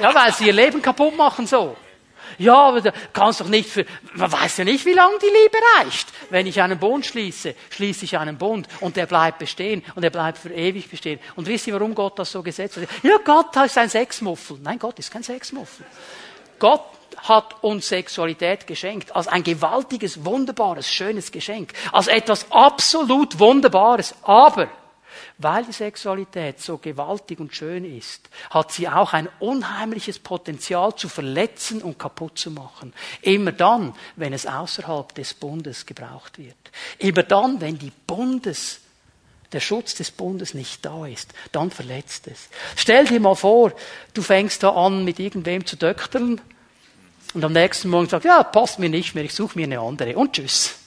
Speaker 1: Ja, weil sie ihr Leben kaputt machen so. Ja, aber du kannst doch nicht für, man weiß ja nicht, wie lange die Liebe reicht. Wenn ich einen Bund schließe, schließe ich einen Bund und der bleibt bestehen und er bleibt für ewig bestehen. Und wisst ihr, warum Gott das so gesetzt hat? Ja, Gott ist ein Sexmuffel. Nein, Gott ist kein Sexmuffel. Gott hat uns Sexualität geschenkt als ein gewaltiges, wunderbares, schönes Geschenk, als etwas absolut Wunderbares. Aber weil die Sexualität so gewaltig und schön ist, hat sie auch ein unheimliches Potenzial zu verletzen und kaputt zu machen. Immer dann, wenn es außerhalb des Bundes gebraucht wird. Immer dann, wenn die Bundes der Schutz des Bundes nicht da ist, dann verletzt es. Stell dir mal vor, du fängst da an, mit irgendwem zu döktern und am nächsten Morgen sagst, ja, passt mir nicht mehr, ich suche mir eine andere und tschüss.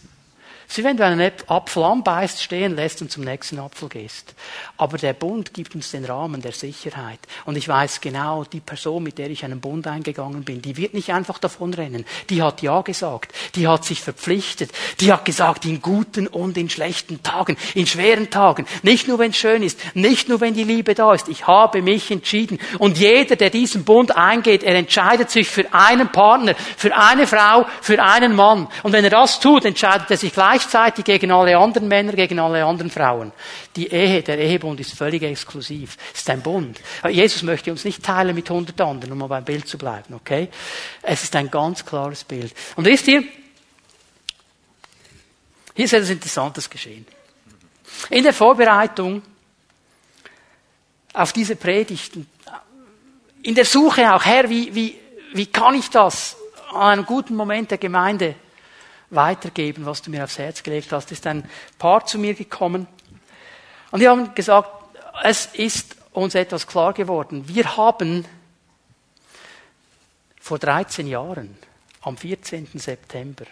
Speaker 1: Sie, wenn du einen Apfel anbeißt, stehen lässt und zum nächsten Apfel gehst. Aber der Bund gibt uns den Rahmen der Sicherheit. Und ich weiß genau, die Person, mit der ich einen Bund eingegangen bin, die wird nicht einfach davonrennen. Die hat Ja gesagt. Die hat sich verpflichtet. Die hat gesagt, in guten und in schlechten Tagen, in schweren Tagen, nicht nur wenn es schön ist, nicht nur wenn die Liebe da ist. Ich habe mich entschieden. Und jeder, der diesen Bund eingeht, er entscheidet sich für einen Partner, für eine Frau, für einen Mann. Und wenn er das tut, entscheidet er sich gleich gleichzeitig gegen alle anderen Männer, gegen alle anderen Frauen. Die Ehe, der Ehebund ist völlig exklusiv. Ist ein Bund. Jesus möchte uns nicht teilen mit hundert anderen, um mal beim Bild zu bleiben, okay? Es ist ein ganz klares Bild. Und wisst ihr, hier ist etwas Interessantes geschehen. In der Vorbereitung auf diese Predigten, in der Suche auch, Herr, wie, wie, wie kann ich das an einem guten Moment der Gemeinde weitergeben, was du mir aufs Herz gelegt hast. Ist ein Paar zu mir gekommen und die haben gesagt, es ist uns etwas klar geworden. Wir haben vor 13 Jahren, am 14. September,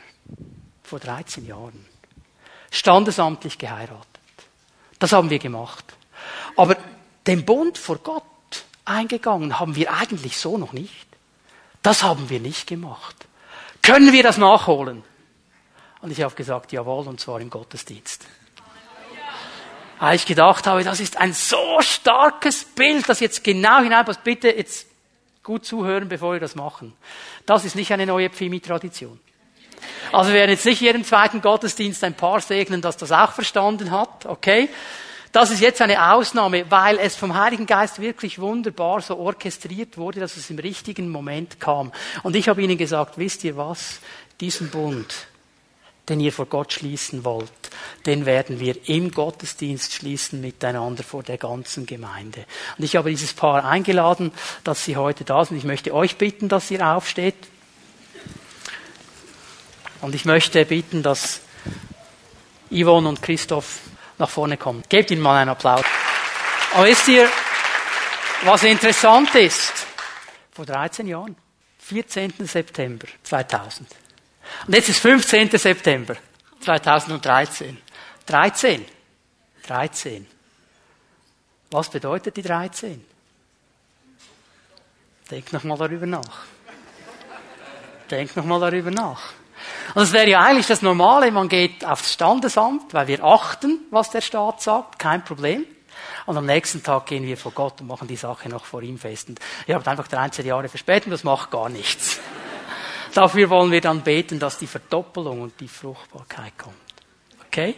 Speaker 1: vor 13 Jahren, standesamtlich geheiratet. Das haben wir gemacht. Aber den Bund vor Gott eingegangen haben wir eigentlich so noch nicht. Das haben wir nicht gemacht. Können wir das nachholen? Und ich habe gesagt, jawohl, und zwar im Gottesdienst. Weil ich gedacht habe, das ist ein so starkes Bild, das jetzt genau hineinpasst. Bitte jetzt gut zuhören, bevor wir das machen. Das ist nicht eine neue Pfimi-Tradition. Also wir werden jetzt nicht jeden zweiten Gottesdienst ein Paar segnen, das das auch verstanden hat, okay? Das ist jetzt eine Ausnahme, weil es vom Heiligen Geist wirklich wunderbar so orchestriert wurde, dass es im richtigen Moment kam. Und ich habe ihnen gesagt, wisst ihr was? Diesen Bund, den ihr vor Gott schließen wollt, den werden wir im Gottesdienst schließen miteinander vor der ganzen Gemeinde. Und ich habe dieses Paar eingeladen, dass sie heute da sind. Ich möchte euch bitten, dass ihr aufsteht. Und ich möchte bitten, dass Yvonne und Christoph nach vorne kommen. Gebt ihnen mal einen Applaus. Aber wisst ihr, was interessant ist? Vor 13 Jahren, 14. September 2000. Und jetzt ist 15. September 2013. 13. 13. Was bedeutet die 13? Denk noch mal darüber nach. Denk noch mal darüber nach. Und es wäre ja eigentlich das Normale, man geht aufs Standesamt, weil wir achten, was der Staat sagt, kein Problem. Und am nächsten Tag gehen wir vor Gott und machen die Sache noch vor ihm fest. Und ihr habt einfach 13 Jahre Verspätung, das macht gar nichts. Dafür wollen wir dann beten, dass die Verdoppelung und die Fruchtbarkeit kommt. Okay?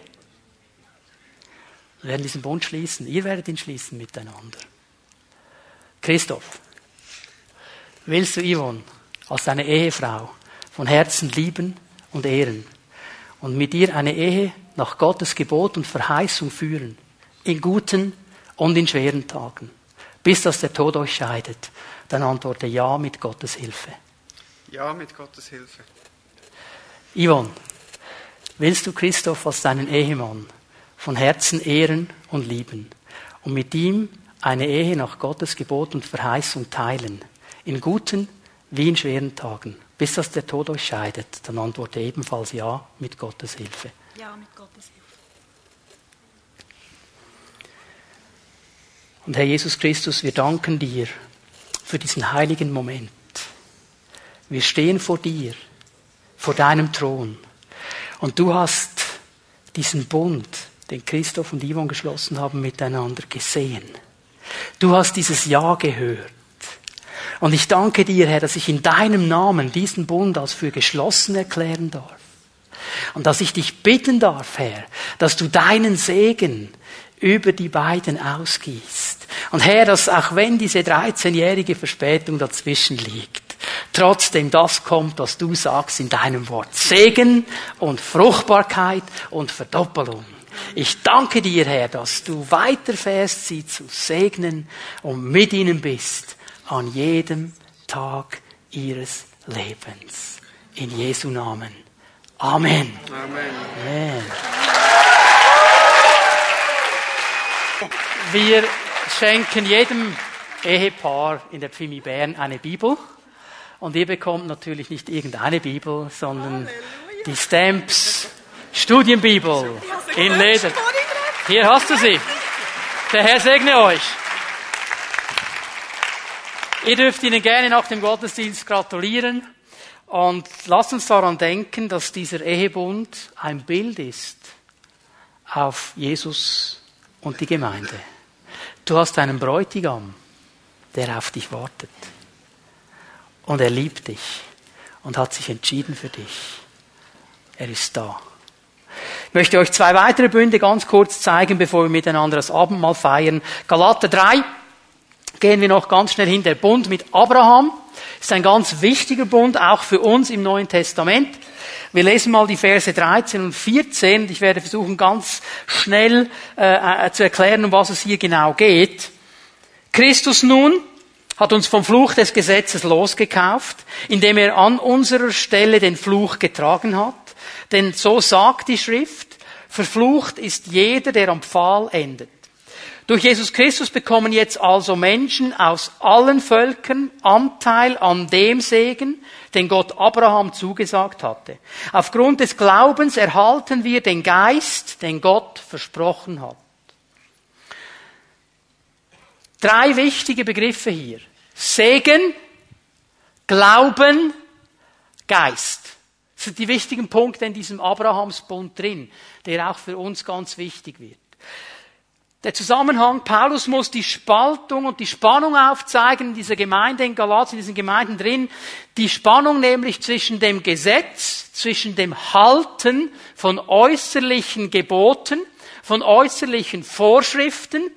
Speaker 1: Wir werden diesen Bund schließen. Ihr werdet ihn schließen miteinander. Christoph, willst du Yvonne als deine Ehefrau von Herzen lieben und ehren und mit ihr eine Ehe nach Gottes Gebot und Verheißung führen, in guten und in schweren Tagen, bis dass der Tod euch scheidet, dann antworte ja mit Gottes Hilfe.
Speaker 2: Ja, mit Gottes Hilfe.
Speaker 1: Yvonne, willst du Christoph als deinen Ehemann von Herzen ehren und lieben und mit ihm eine Ehe nach Gottes Gebot und Verheißung teilen, in guten wie in schweren Tagen, bis dass der Tod euch scheidet, dann antworte ebenfalls ja mit Gottes Hilfe.
Speaker 3: Ja, mit Gottes Hilfe.
Speaker 1: Und Herr Jesus Christus, wir danken dir für diesen heiligen Moment. Wir stehen vor dir, vor deinem Thron. Und du hast diesen Bund, den Christoph und Yvonne geschlossen haben, miteinander gesehen. Du hast dieses Ja gehört. Und ich danke dir, Herr, dass ich in deinem Namen diesen Bund als für geschlossen erklären darf. Und dass ich dich bitten darf, Herr, dass du deinen Segen über die beiden ausgießt. Und Herr, dass auch wenn diese 13-jährige Verspätung dazwischen liegt, trotzdem das kommt, was du sagst in deinem Wort. Segen und Fruchtbarkeit und Verdoppelung. Ich danke dir, Herr, dass du weiterfährst, sie zu segnen und mit ihnen bist an jedem Tag ihres Lebens. In Jesu Namen. Amen.
Speaker 2: Amen.
Speaker 1: Amen. Wir schenken jedem Ehepaar in der Pfimi Bern eine Bibel. Und ihr bekommt natürlich nicht irgendeine Bibel, sondern die Stamps Studienbibel in Leder. Hier hast du sie. Der Herr segne euch. Ihr dürft ihnen gerne nach dem Gottesdienst gratulieren. Und lasst uns daran denken, dass dieser Ehebund ein Bild ist auf Jesus und die Gemeinde. Du hast einen Bräutigam, der auf dich wartet. Und er liebt dich und hat sich entschieden für dich. Er ist da. Ich möchte euch zwei weitere Bünde ganz kurz zeigen, bevor wir miteinander das Abendmahl feiern. Galater 3 gehen wir noch ganz schnell hin. Der Bund mit Abraham ist ein ganz wichtiger Bund, auch für uns im Neuen Testament. Wir lesen mal die Verse 13 und 14. Ich werde versuchen, ganz schnell äh, äh, zu erklären, um was es hier genau geht. Christus nun hat uns vom Fluch des Gesetzes losgekauft, indem er an unserer Stelle den Fluch getragen hat. Denn so sagt die Schrift, verflucht ist jeder, der am Pfahl endet. Durch Jesus Christus bekommen jetzt also Menschen aus allen Völkern Anteil an dem Segen, den Gott Abraham zugesagt hatte. Aufgrund des Glaubens erhalten wir den Geist, den Gott versprochen hat. Drei wichtige Begriffe hier. Segen, Glauben, Geist. Das sind die wichtigen Punkte in diesem Abrahamsbund drin, der auch für uns ganz wichtig wird. Der Zusammenhang, Paulus muss die Spaltung und die Spannung aufzeigen in dieser Gemeinde in Galatien, in diesen Gemeinden drin. Die Spannung nämlich zwischen dem Gesetz, zwischen dem Halten von äußerlichen Geboten, von äußerlichen Vorschriften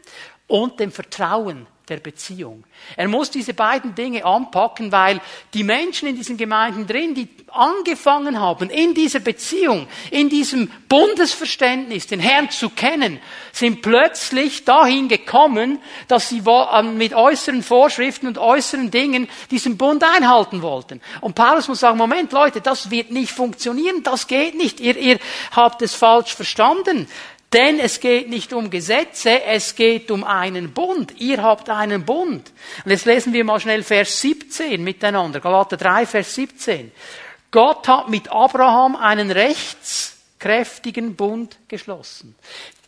Speaker 1: und dem Vertrauen der Beziehung. Er muss diese beiden Dinge anpacken, weil die Menschen in diesen Gemeinden drin, die angefangen haben, in dieser Beziehung, in diesem Bundesverständnis, den Herrn zu kennen, sind plötzlich dahin gekommen, dass sie mit äußeren Vorschriften und äußeren Dingen diesen Bund einhalten wollten. Und Paulus muss sagen, Moment, Leute, das wird nicht funktionieren, das geht nicht, ihr, ihr habt es falsch verstanden. Denn es geht nicht um Gesetze, es geht um einen Bund. Ihr habt einen Bund. Und jetzt lesen wir mal schnell Vers 17 miteinander. Galater 3, Vers 17. Gott hat mit Abraham einen rechtskräftigen Bund geschlossen.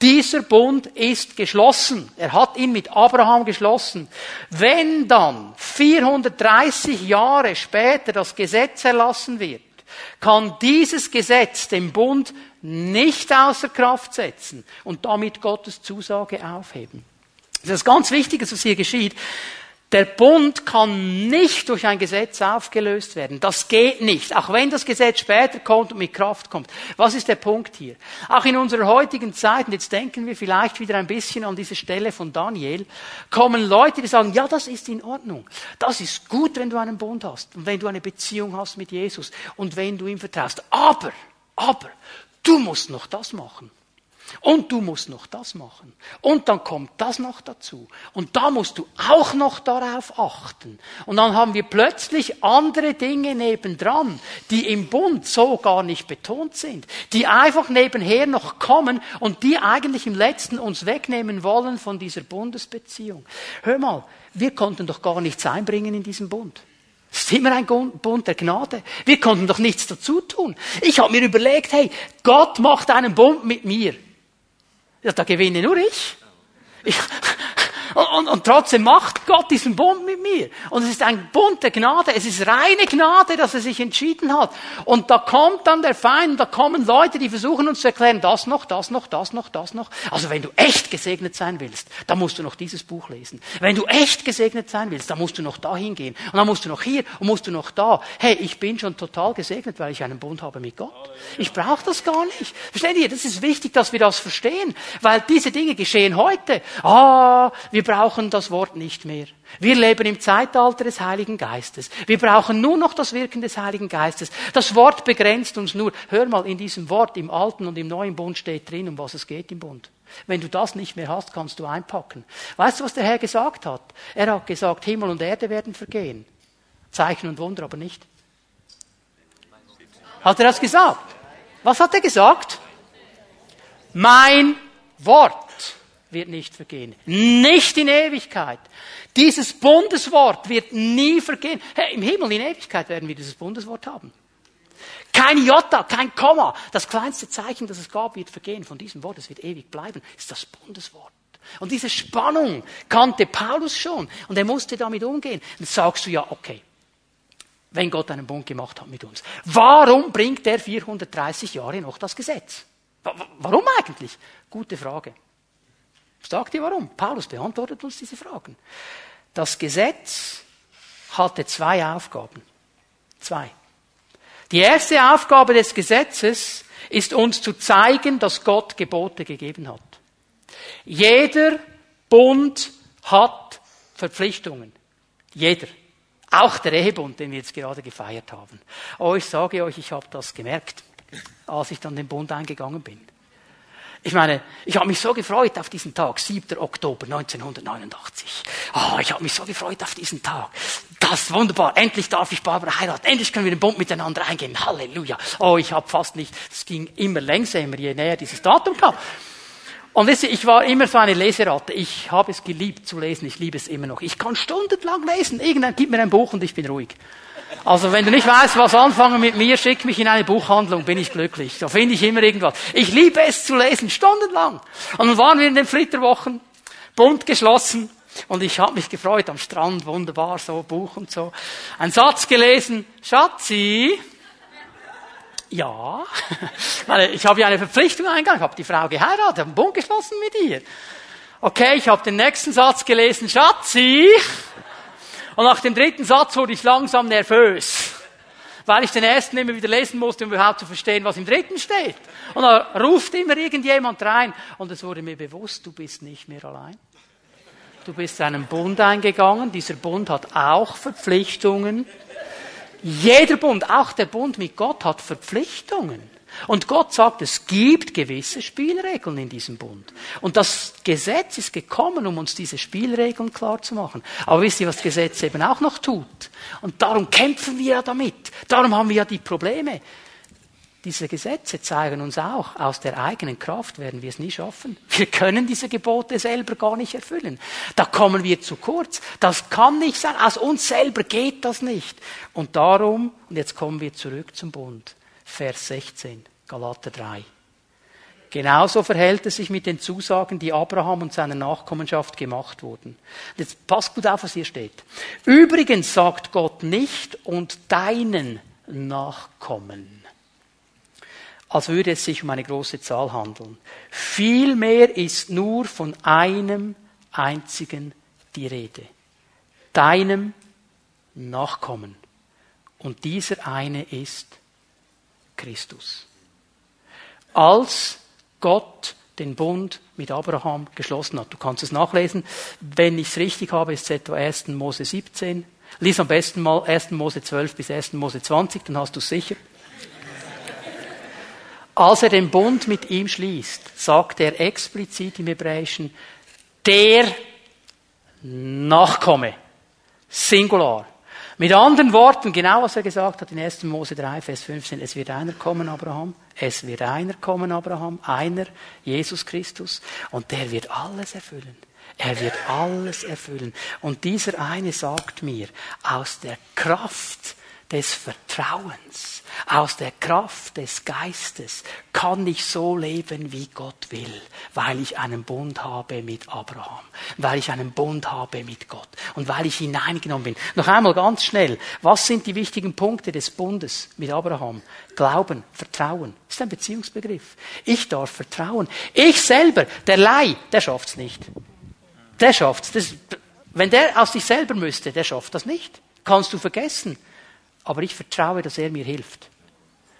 Speaker 1: Dieser Bund ist geschlossen. Er hat ihn mit Abraham geschlossen. Wenn dann 430 Jahre später das Gesetz erlassen wird, kann dieses Gesetz den Bund nicht außer Kraft setzen und damit Gottes Zusage aufheben. Das ist ganz wichtig, was hier geschieht. Der Bund kann nicht durch ein Gesetz aufgelöst werden. Das geht nicht. Auch wenn das Gesetz später kommt und mit Kraft kommt. Was ist der Punkt hier? Auch in unserer heutigen Zeit, und jetzt denken wir vielleicht wieder ein bisschen an diese Stelle von Daniel, kommen Leute, die sagen, ja, das ist in Ordnung. Das ist gut, wenn du einen Bund hast und wenn du eine Beziehung hast mit Jesus und wenn du ihm vertraust. Aber, aber, du musst noch das machen. Und du musst noch das machen. Und dann kommt das noch dazu. Und da musst du auch noch darauf achten. Und dann haben wir plötzlich andere Dinge nebendran, die im Bund so gar nicht betont sind, die einfach nebenher noch kommen und die eigentlich im letzten uns wegnehmen wollen von dieser Bundesbeziehung. Hör mal, wir konnten doch gar nichts einbringen in diesen Bund. Es ist immer ein Bund der Gnade. Wir konnten doch nichts dazu tun. Ich habe mir überlegt, hey, Gott macht einen Bund mit mir. Ja, da gewinne nur ich. ich und, und, und trotzdem macht Gott diesen Bund mit mir. Und es ist ein Bund der Gnade. Es ist reine Gnade, dass er sich entschieden hat. Und da kommt dann der Feind, da kommen Leute, die versuchen uns zu erklären, das noch, das noch, das noch, das noch. Also wenn du echt gesegnet sein willst, dann musst du noch dieses Buch lesen. Wenn du echt gesegnet sein willst, dann musst du noch dahin gehen. Und dann musst du noch hier und musst du noch da. Hey, ich bin schon total gesegnet, weil ich einen Bund habe mit Gott. Ich brauche das gar nicht. Versteht ihr? Das ist wichtig, dass wir das verstehen. Weil diese Dinge geschehen heute. Ah, wir brauchen das Wort nicht mehr. Wir leben im Zeitalter des Heiligen Geistes. Wir brauchen nur noch das Wirken des Heiligen Geistes. Das Wort begrenzt uns nur. Hör mal, in diesem Wort im Alten und im Neuen Bund steht drin, um was es geht im Bund. Wenn du das nicht mehr hast, kannst du einpacken. Weißt du, was der Herr gesagt hat? Er hat gesagt, Himmel und Erde werden vergehen. Zeichen und Wunder aber nicht. Hat er das gesagt? Was hat er gesagt? Mein Wort wird nicht vergehen. Nicht in Ewigkeit. Dieses Bundeswort wird nie vergehen. Hey, Im Himmel in Ewigkeit werden wir dieses Bundeswort haben. Kein Jota, kein Komma. Das kleinste Zeichen, das es gab, wird vergehen. Von diesem Wort, es wird ewig bleiben, ist das Bundeswort. Und diese Spannung kannte Paulus schon. Und er musste damit umgehen. Dann sagst du ja, okay, wenn Gott einen Bund gemacht hat mit uns, warum bringt er 430 Jahre noch das Gesetz? Warum eigentlich? Gute Frage. Sagt ihr warum? Paulus beantwortet uns diese Fragen. Das Gesetz hatte zwei Aufgaben. Zwei. Die erste Aufgabe des Gesetzes ist uns zu zeigen, dass Gott Gebote gegeben hat. Jeder Bund hat Verpflichtungen. Jeder. Auch der Ehebund, den wir jetzt gerade gefeiert haben. Oh, ich sage euch, ich habe das gemerkt, als ich dann den Bund eingegangen bin. Ich meine, ich habe mich so gefreut auf diesen Tag, 7. Oktober 1989. Oh, ah, ich habe mich so gefreut auf diesen Tag. Das ist wunderbar. Endlich darf ich Barbara heiraten. Endlich können wir den Bund miteinander eingehen. Halleluja. Oh, ich habe fast nicht, es ging immer längsamer, je näher dieses Datum kam. Und wisst ihr, ich war immer so eine Leseratte. Ich habe es geliebt zu lesen. Ich liebe es immer noch. Ich kann stundenlang lesen. Irgendwann gibt mir ein Buch und ich bin ruhig. Also wenn du nicht weißt, was anfangen mit mir, schick mich in eine Buchhandlung, bin ich glücklich. Da finde ich immer irgendwas. Ich liebe es zu lesen, stundenlang. Und dann waren wir in den Flitterwochen, bunt geschlossen, und ich habe mich gefreut am Strand, wunderbar, so Buch und so. Ein Satz gelesen, Schatzi, ja, ich habe ja eine Verpflichtung eingegangen, ich habe die Frau geheiratet, habe einen Bund geschlossen mit ihr. Okay, ich habe den nächsten Satz gelesen, Schatzi, und nach dem dritten Satz wurde ich langsam nervös, weil ich den ersten immer wieder lesen musste, um überhaupt zu verstehen, was im dritten steht. Und da ruft immer irgendjemand rein und es wurde mir bewusst, du bist nicht mehr allein. Du bist einen Bund eingegangen. Dieser Bund hat auch Verpflichtungen. Jeder Bund, auch der Bund mit Gott, hat Verpflichtungen. Und Gott sagt, es gibt gewisse Spielregeln in diesem Bund. Und das Gesetz ist gekommen, um uns diese Spielregeln klar zu machen. Aber wisst ihr, was das Gesetz eben auch noch tut? Und darum kämpfen wir ja damit. Darum haben wir ja die Probleme. Diese Gesetze zeigen uns auch, aus der eigenen Kraft werden wir es nie schaffen. Wir können diese Gebote selber gar nicht erfüllen. Da kommen wir zu kurz. Das kann nicht sein. Aus uns selber geht das nicht. Und darum, und jetzt kommen wir zurück zum Bund. Vers 16, Galater 3. Genauso verhält es sich mit den Zusagen, die Abraham und seiner Nachkommenschaft gemacht wurden. Jetzt passt gut auf, was hier steht. Übrigens sagt Gott nicht und deinen Nachkommen, als würde es sich um eine große Zahl handeln. Vielmehr ist nur von einem einzigen die Rede. Deinem Nachkommen. Und dieser eine ist Christus. Als Gott den Bund mit Abraham geschlossen hat. Du kannst es nachlesen. Wenn ich es richtig habe, ist es etwa 1. Mose 17. Lies am besten mal 1. Mose 12 bis 1. Mose 20, dann hast du es sicher. Als er den Bund mit ihm schließt, sagt er explizit im Hebräischen, der Nachkomme. Singular. Mit anderen Worten, genau was er gesagt hat in 1. Mose 3, Vers 15, es wird einer kommen, Abraham, es wird einer kommen, Abraham, einer, Jesus Christus, und der wird alles erfüllen. Er wird alles erfüllen. Und dieser eine sagt mir, aus der Kraft des Vertrauens, aus der Kraft des Geistes kann ich so leben, wie Gott will, weil ich einen Bund habe mit Abraham, weil ich einen Bund habe mit Gott und weil ich hineingenommen bin. Noch einmal ganz schnell, was sind die wichtigen Punkte des Bundes mit Abraham? Glauben, Vertrauen, das ist ein Beziehungsbegriff. Ich darf vertrauen. Ich selber, der Leih, der schafft's nicht. Der schafft's. Das, wenn der aus sich selber müsste, der schafft das nicht. Kannst du vergessen. Aber ich vertraue, dass er mir hilft.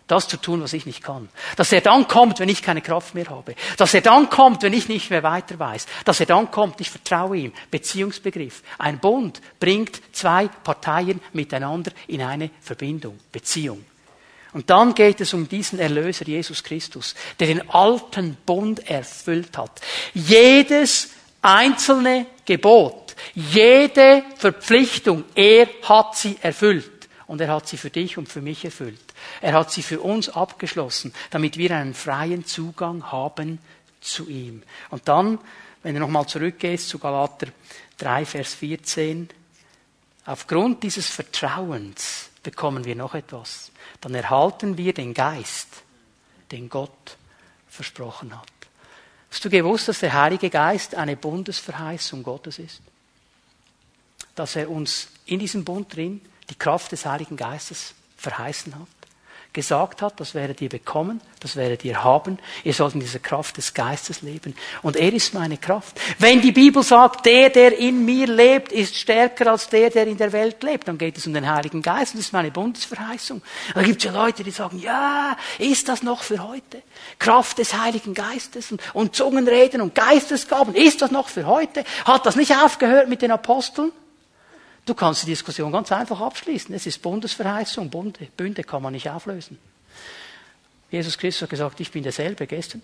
Speaker 1: Das zu tun, was ich nicht kann. Dass er dann kommt, wenn ich keine Kraft mehr habe. Dass er dann kommt, wenn ich nicht mehr weiter weiß. Dass er dann kommt, ich vertraue ihm. Beziehungsbegriff. Ein Bund bringt zwei Parteien miteinander in eine Verbindung. Beziehung. Und dann geht es um diesen Erlöser Jesus Christus, der den alten Bund erfüllt hat. Jedes einzelne Gebot, jede Verpflichtung, er hat sie erfüllt. Und er hat sie für dich und für mich erfüllt. Er hat sie für uns abgeschlossen, damit wir einen freien Zugang haben zu ihm. Und dann, wenn du nochmal zurückgehst zu Galater 3, Vers 14, aufgrund dieses Vertrauens bekommen wir noch etwas. Dann erhalten wir den Geist, den Gott versprochen hat. Hast du gewusst, dass der Heilige Geist eine Bundesverheißung Gottes ist? Dass er uns in diesem Bund drin die Kraft des Heiligen Geistes verheißen hat, gesagt hat, das werdet ihr bekommen, das werdet ihr haben, ihr sollt in dieser Kraft des Geistes leben. Und er ist meine Kraft. Wenn die Bibel sagt, der, der in mir lebt, ist stärker als der, der in der Welt lebt, dann geht es um den Heiligen Geist und das ist meine Bundesverheißung. Da gibt es ja Leute, die sagen, ja, ist das noch für heute? Kraft des Heiligen Geistes und, und Zungenreden und Geistesgaben, ist das noch für heute? Hat das nicht aufgehört mit den Aposteln? Du kannst die Diskussion ganz einfach abschließen. Es ist Bundesverheißung. Bunde, Bünde kann man nicht auflösen. Jesus Christus hat gesagt, ich bin derselbe gestern,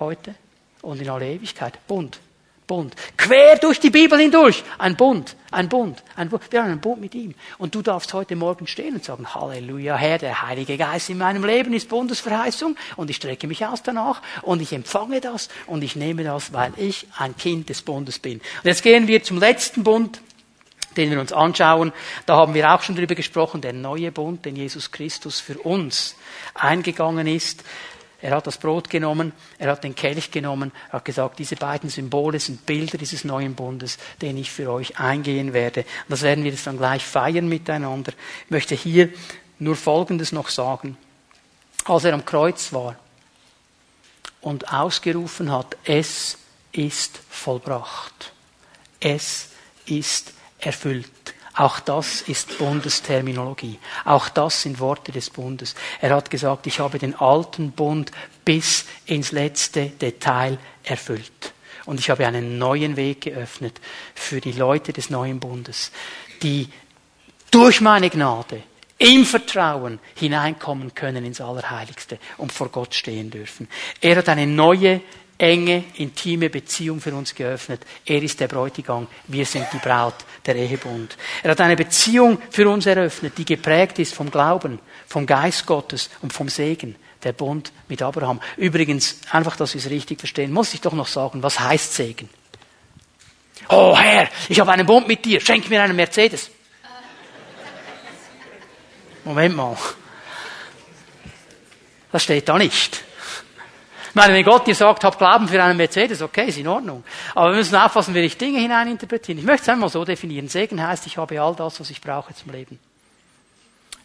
Speaker 1: heute und in aller Ewigkeit. Bund. Bund. Quer durch die Bibel hindurch. Ein Bund. Ein Bund. Ein Bund. Wir haben einen Bund mit ihm. Und du darfst heute Morgen stehen und sagen, Halleluja, Herr, der Heilige Geist in meinem Leben ist Bundesverheißung und ich strecke mich aus danach und ich empfange das und ich nehme das, weil ich ein Kind des Bundes bin. Und jetzt gehen wir zum letzten Bund, den wir uns anschauen. Da haben wir auch schon drüber gesprochen, der neue Bund, den Jesus Christus für uns eingegangen ist. Er hat das Brot genommen, er hat den Kelch genommen, er hat gesagt, diese beiden Symbole sind Bilder dieses neuen Bundes, den ich für euch eingehen werde. Das werden wir jetzt dann gleich feiern miteinander. Ich möchte hier nur Folgendes noch sagen. Als er am Kreuz war und ausgerufen hat, es ist vollbracht. Es ist erfüllt. Auch das ist Bundesterminologie. Auch das sind Worte des Bundes. Er hat gesagt, ich habe den alten Bund bis ins letzte Detail erfüllt. Und ich habe einen neuen Weg geöffnet für die Leute des neuen Bundes, die durch meine Gnade im Vertrauen hineinkommen können ins Allerheiligste und vor Gott stehen dürfen. Er hat eine neue, enge, intime Beziehung für uns geöffnet. Er ist der Bräutigam, wir sind die Braut, der Ehebund. Er hat eine Beziehung für uns eröffnet, die geprägt ist vom Glauben, vom Geist Gottes und vom Segen. Der Bund mit Abraham. Übrigens, einfach, dass wir es richtig verstehen, muss ich doch noch sagen, was heißt Segen? Oh Herr, ich habe einen Bund mit dir, schenk mir einen Mercedes. Moment mal. Das steht da nicht. Meine, wenn Gott dir sagt, hab Glauben für einen Mercedes, okay, ist in Ordnung. Aber wir müssen aufpassen, wie ich Dinge hineininterpretieren. Ich möchte es einmal so definieren. Segen heißt, ich habe all das, was ich brauche zum Leben.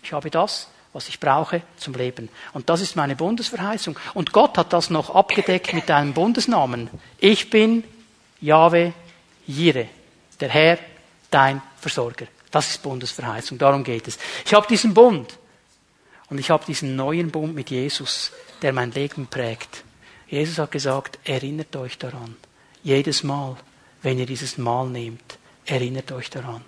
Speaker 1: Ich habe das, was ich brauche zum Leben. Und das ist meine Bundesverheißung. Und Gott hat das noch abgedeckt mit einem Bundesnamen. Ich bin Jahwe Jire, der Herr, dein Versorger. Das ist Bundesverheißung, darum geht es. Ich habe diesen Bund und ich habe diesen neuen Bund mit Jesus, der mein Leben prägt. Jesus hat gesagt, erinnert euch daran. Jedes Mal, wenn ihr dieses Mal nehmt, erinnert euch daran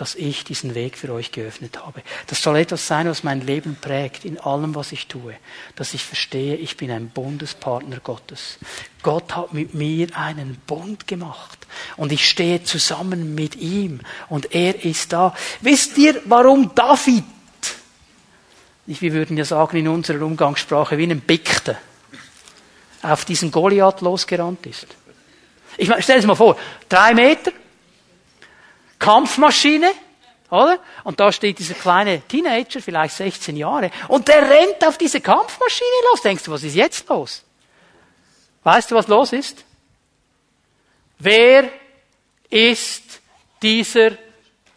Speaker 1: dass ich diesen Weg für euch geöffnet habe. Das soll etwas sein, was mein Leben prägt in allem, was ich tue. Dass ich verstehe, ich bin ein Bundespartner Gottes. Gott hat mit mir einen Bund gemacht. Und ich stehe zusammen mit ihm. Und er ist da. Wisst ihr, warum David, wir würden ja sagen in unserer Umgangssprache, wie ein Bickte, auf diesen Goliath losgerannt ist? Ich meine, stell es mal vor, drei Meter, Kampfmaschine, oder? Und da steht dieser kleine Teenager, vielleicht 16 Jahre, und der rennt auf diese Kampfmaschine los. Denkst du, was ist jetzt los? Weißt du, was los ist? Wer ist dieser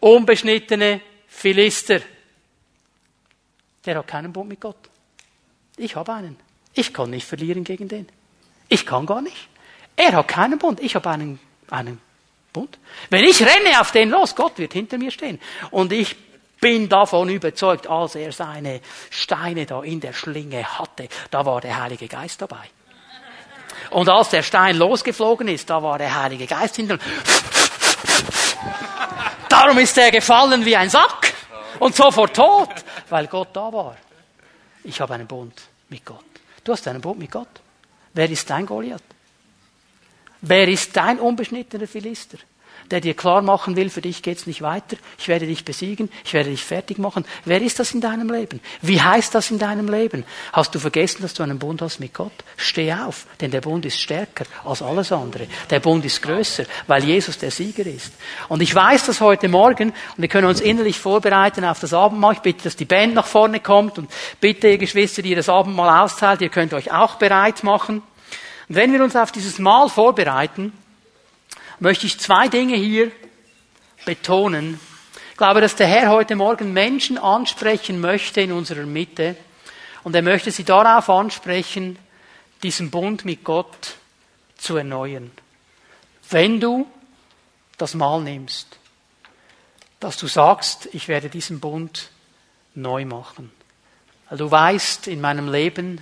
Speaker 1: unbeschnittene Philister? Der hat keinen Bund mit Gott. Ich habe einen. Ich kann nicht verlieren gegen den. Ich kann gar nicht. Er hat keinen Bund. Ich habe einen, einen Bund. Wenn ich renne auf den los, Gott wird hinter mir stehen. Und ich bin davon überzeugt, als er seine Steine da in der Schlinge hatte, da war der Heilige Geist dabei. Und als der Stein losgeflogen ist, da war der Heilige Geist hinter. Darum ist er gefallen wie ein Sack und sofort tot, weil Gott da war. Ich habe einen Bund mit Gott. Du hast einen Bund mit Gott. Wer ist dein Goliath? Wer ist dein unbeschnittener Philister? Der dir klar machen will, für dich geht's nicht weiter. Ich werde dich besiegen. Ich werde dich fertig machen. Wer ist das in deinem Leben? Wie heißt das in deinem Leben? Hast du vergessen, dass du einen Bund hast mit Gott? Steh auf, denn der Bund ist stärker als alles andere. Der Bund ist größer, weil Jesus der Sieger ist. Und ich weiß das heute Morgen, und wir können uns innerlich vorbereiten auf das Abendmahl. Ich bitte, dass die Band nach vorne kommt und bitte, ihr Geschwister, die das Abendmahl austeilt, ihr könnt euch auch bereit machen. Und wenn wir uns auf dieses Mahl vorbereiten, möchte ich zwei Dinge hier betonen. Ich glaube, dass der Herr heute Morgen Menschen ansprechen möchte in unserer Mitte. Und er möchte sie darauf ansprechen, diesen Bund mit Gott zu erneuern. Wenn du das Mahl nimmst, dass du sagst, ich werde diesen Bund neu machen. Weil du weißt, in meinem Leben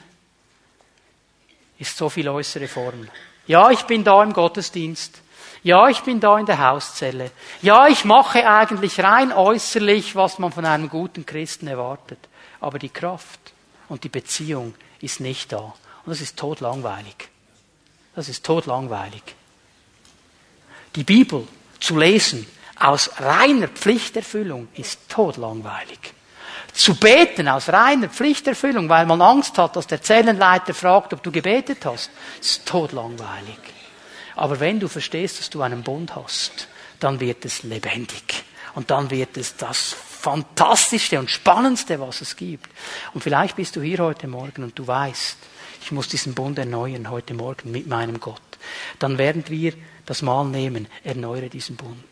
Speaker 1: ist so viel äußere Form. Ja, ich bin da im Gottesdienst. Ja, ich bin da in der Hauszelle. Ja, ich mache eigentlich rein äußerlich, was man von einem guten Christen erwartet. Aber die Kraft und die Beziehung ist nicht da. Und das ist totlangweilig. Das ist totlangweilig. Die Bibel zu lesen aus reiner Pflichterfüllung ist totlangweilig. Zu beten aus reiner Pflichterfüllung, weil man Angst hat, dass der Zellenleiter fragt, ob du gebetet hast, ist totlangweilig. Aber wenn du verstehst, dass du einen Bund hast, dann wird es lebendig. Und dann wird es das Fantastischste und Spannendste, was es gibt. Und vielleicht bist du hier heute Morgen und du weißt, ich muss diesen Bund erneuern heute Morgen mit meinem Gott. Dann werden wir das Mal nehmen, erneuere diesen Bund.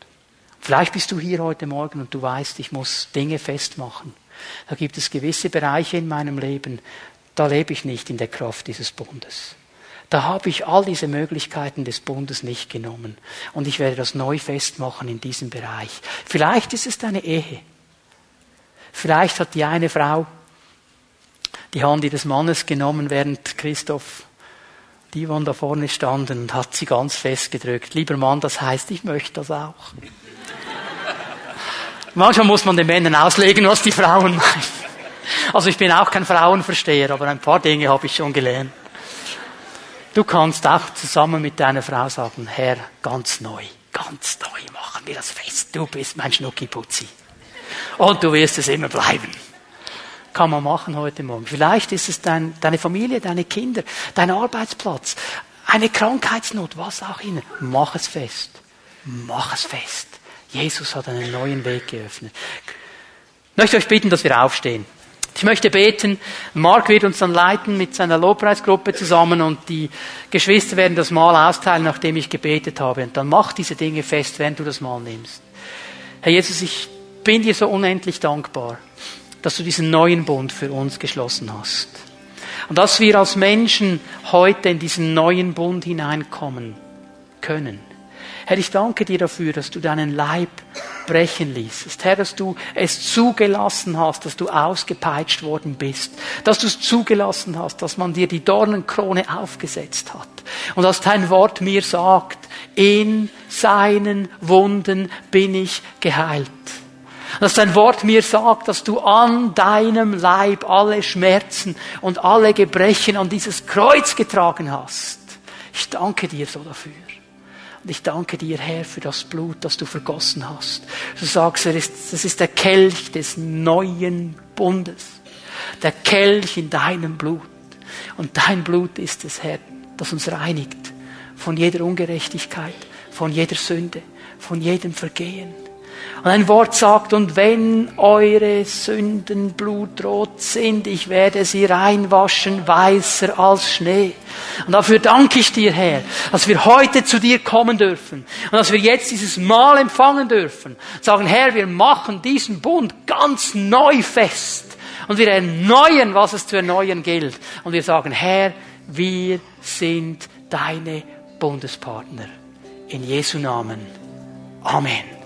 Speaker 1: Vielleicht bist du hier heute Morgen und du weißt, ich muss Dinge festmachen. Da gibt es gewisse Bereiche in meinem Leben, da lebe ich nicht in der Kraft dieses Bundes. Da habe ich all diese Möglichkeiten des Bundes nicht genommen. Und ich werde das neu festmachen in diesem Bereich. Vielleicht ist es deine Ehe. Vielleicht hat die eine Frau die Hand ihres Mannes genommen, während Christoph die waren da vorne standen und hat sie ganz fest gedrückt. Lieber Mann, das heißt, ich möchte das auch. Manchmal muss man den Männern auslegen, was die Frauen meinen. Also ich bin auch kein Frauenversteher, aber ein paar Dinge habe ich schon gelernt. Du kannst auch zusammen mit deiner Frau sagen, Herr, ganz neu, ganz neu machen wir das fest. Du bist mein Schnuckiputzi. Und du wirst es immer bleiben. Kann man machen heute Morgen. Vielleicht ist es dein, deine Familie, deine Kinder, dein Arbeitsplatz, eine Krankheitsnot, was auch immer. Mach es fest. Mach es fest. Jesus hat einen neuen Weg geöffnet. Ich möchte euch bitten, dass wir aufstehen. Ich möchte beten. Mark wird uns dann leiten mit seiner Lobpreisgruppe zusammen und die Geschwister werden das Mal austeilen, nachdem ich gebetet habe. Und dann mach diese Dinge fest, während du das Mal nimmst. Herr Jesus, ich bin dir so unendlich dankbar, dass du diesen neuen Bund für uns geschlossen hast. Und dass wir als Menschen heute in diesen neuen Bund hineinkommen können. Herr, ich danke dir dafür, dass du deinen Leib brechen ließest. Herr, dass du es zugelassen hast, dass du ausgepeitscht worden bist. Dass du es zugelassen hast, dass man dir die Dornenkrone aufgesetzt hat. Und dass dein Wort mir sagt, in seinen Wunden bin ich geheilt. Dass dein Wort mir sagt, dass du an deinem Leib alle Schmerzen und alle Gebrechen an dieses Kreuz getragen hast. Ich danke dir so dafür. Und ich danke dir, Herr, für das Blut, das du vergossen hast. Du sagst, das ist der Kelch des neuen Bundes. Der Kelch in deinem Blut. Und dein Blut ist es, Herr, das uns reinigt von jeder Ungerechtigkeit, von jeder Sünde, von jedem Vergehen. Und ein Wort sagt, und wenn eure Sünden blutrot sind, ich werde sie reinwaschen, weißer als Schnee. Und dafür danke ich dir, Herr, dass wir heute zu dir kommen dürfen und dass wir jetzt dieses Mal empfangen dürfen. Sagen, Herr, wir machen diesen Bund ganz neu fest und wir erneuern, was es zu erneuern gilt. Und wir sagen, Herr, wir sind deine Bundespartner. In Jesu Namen. Amen.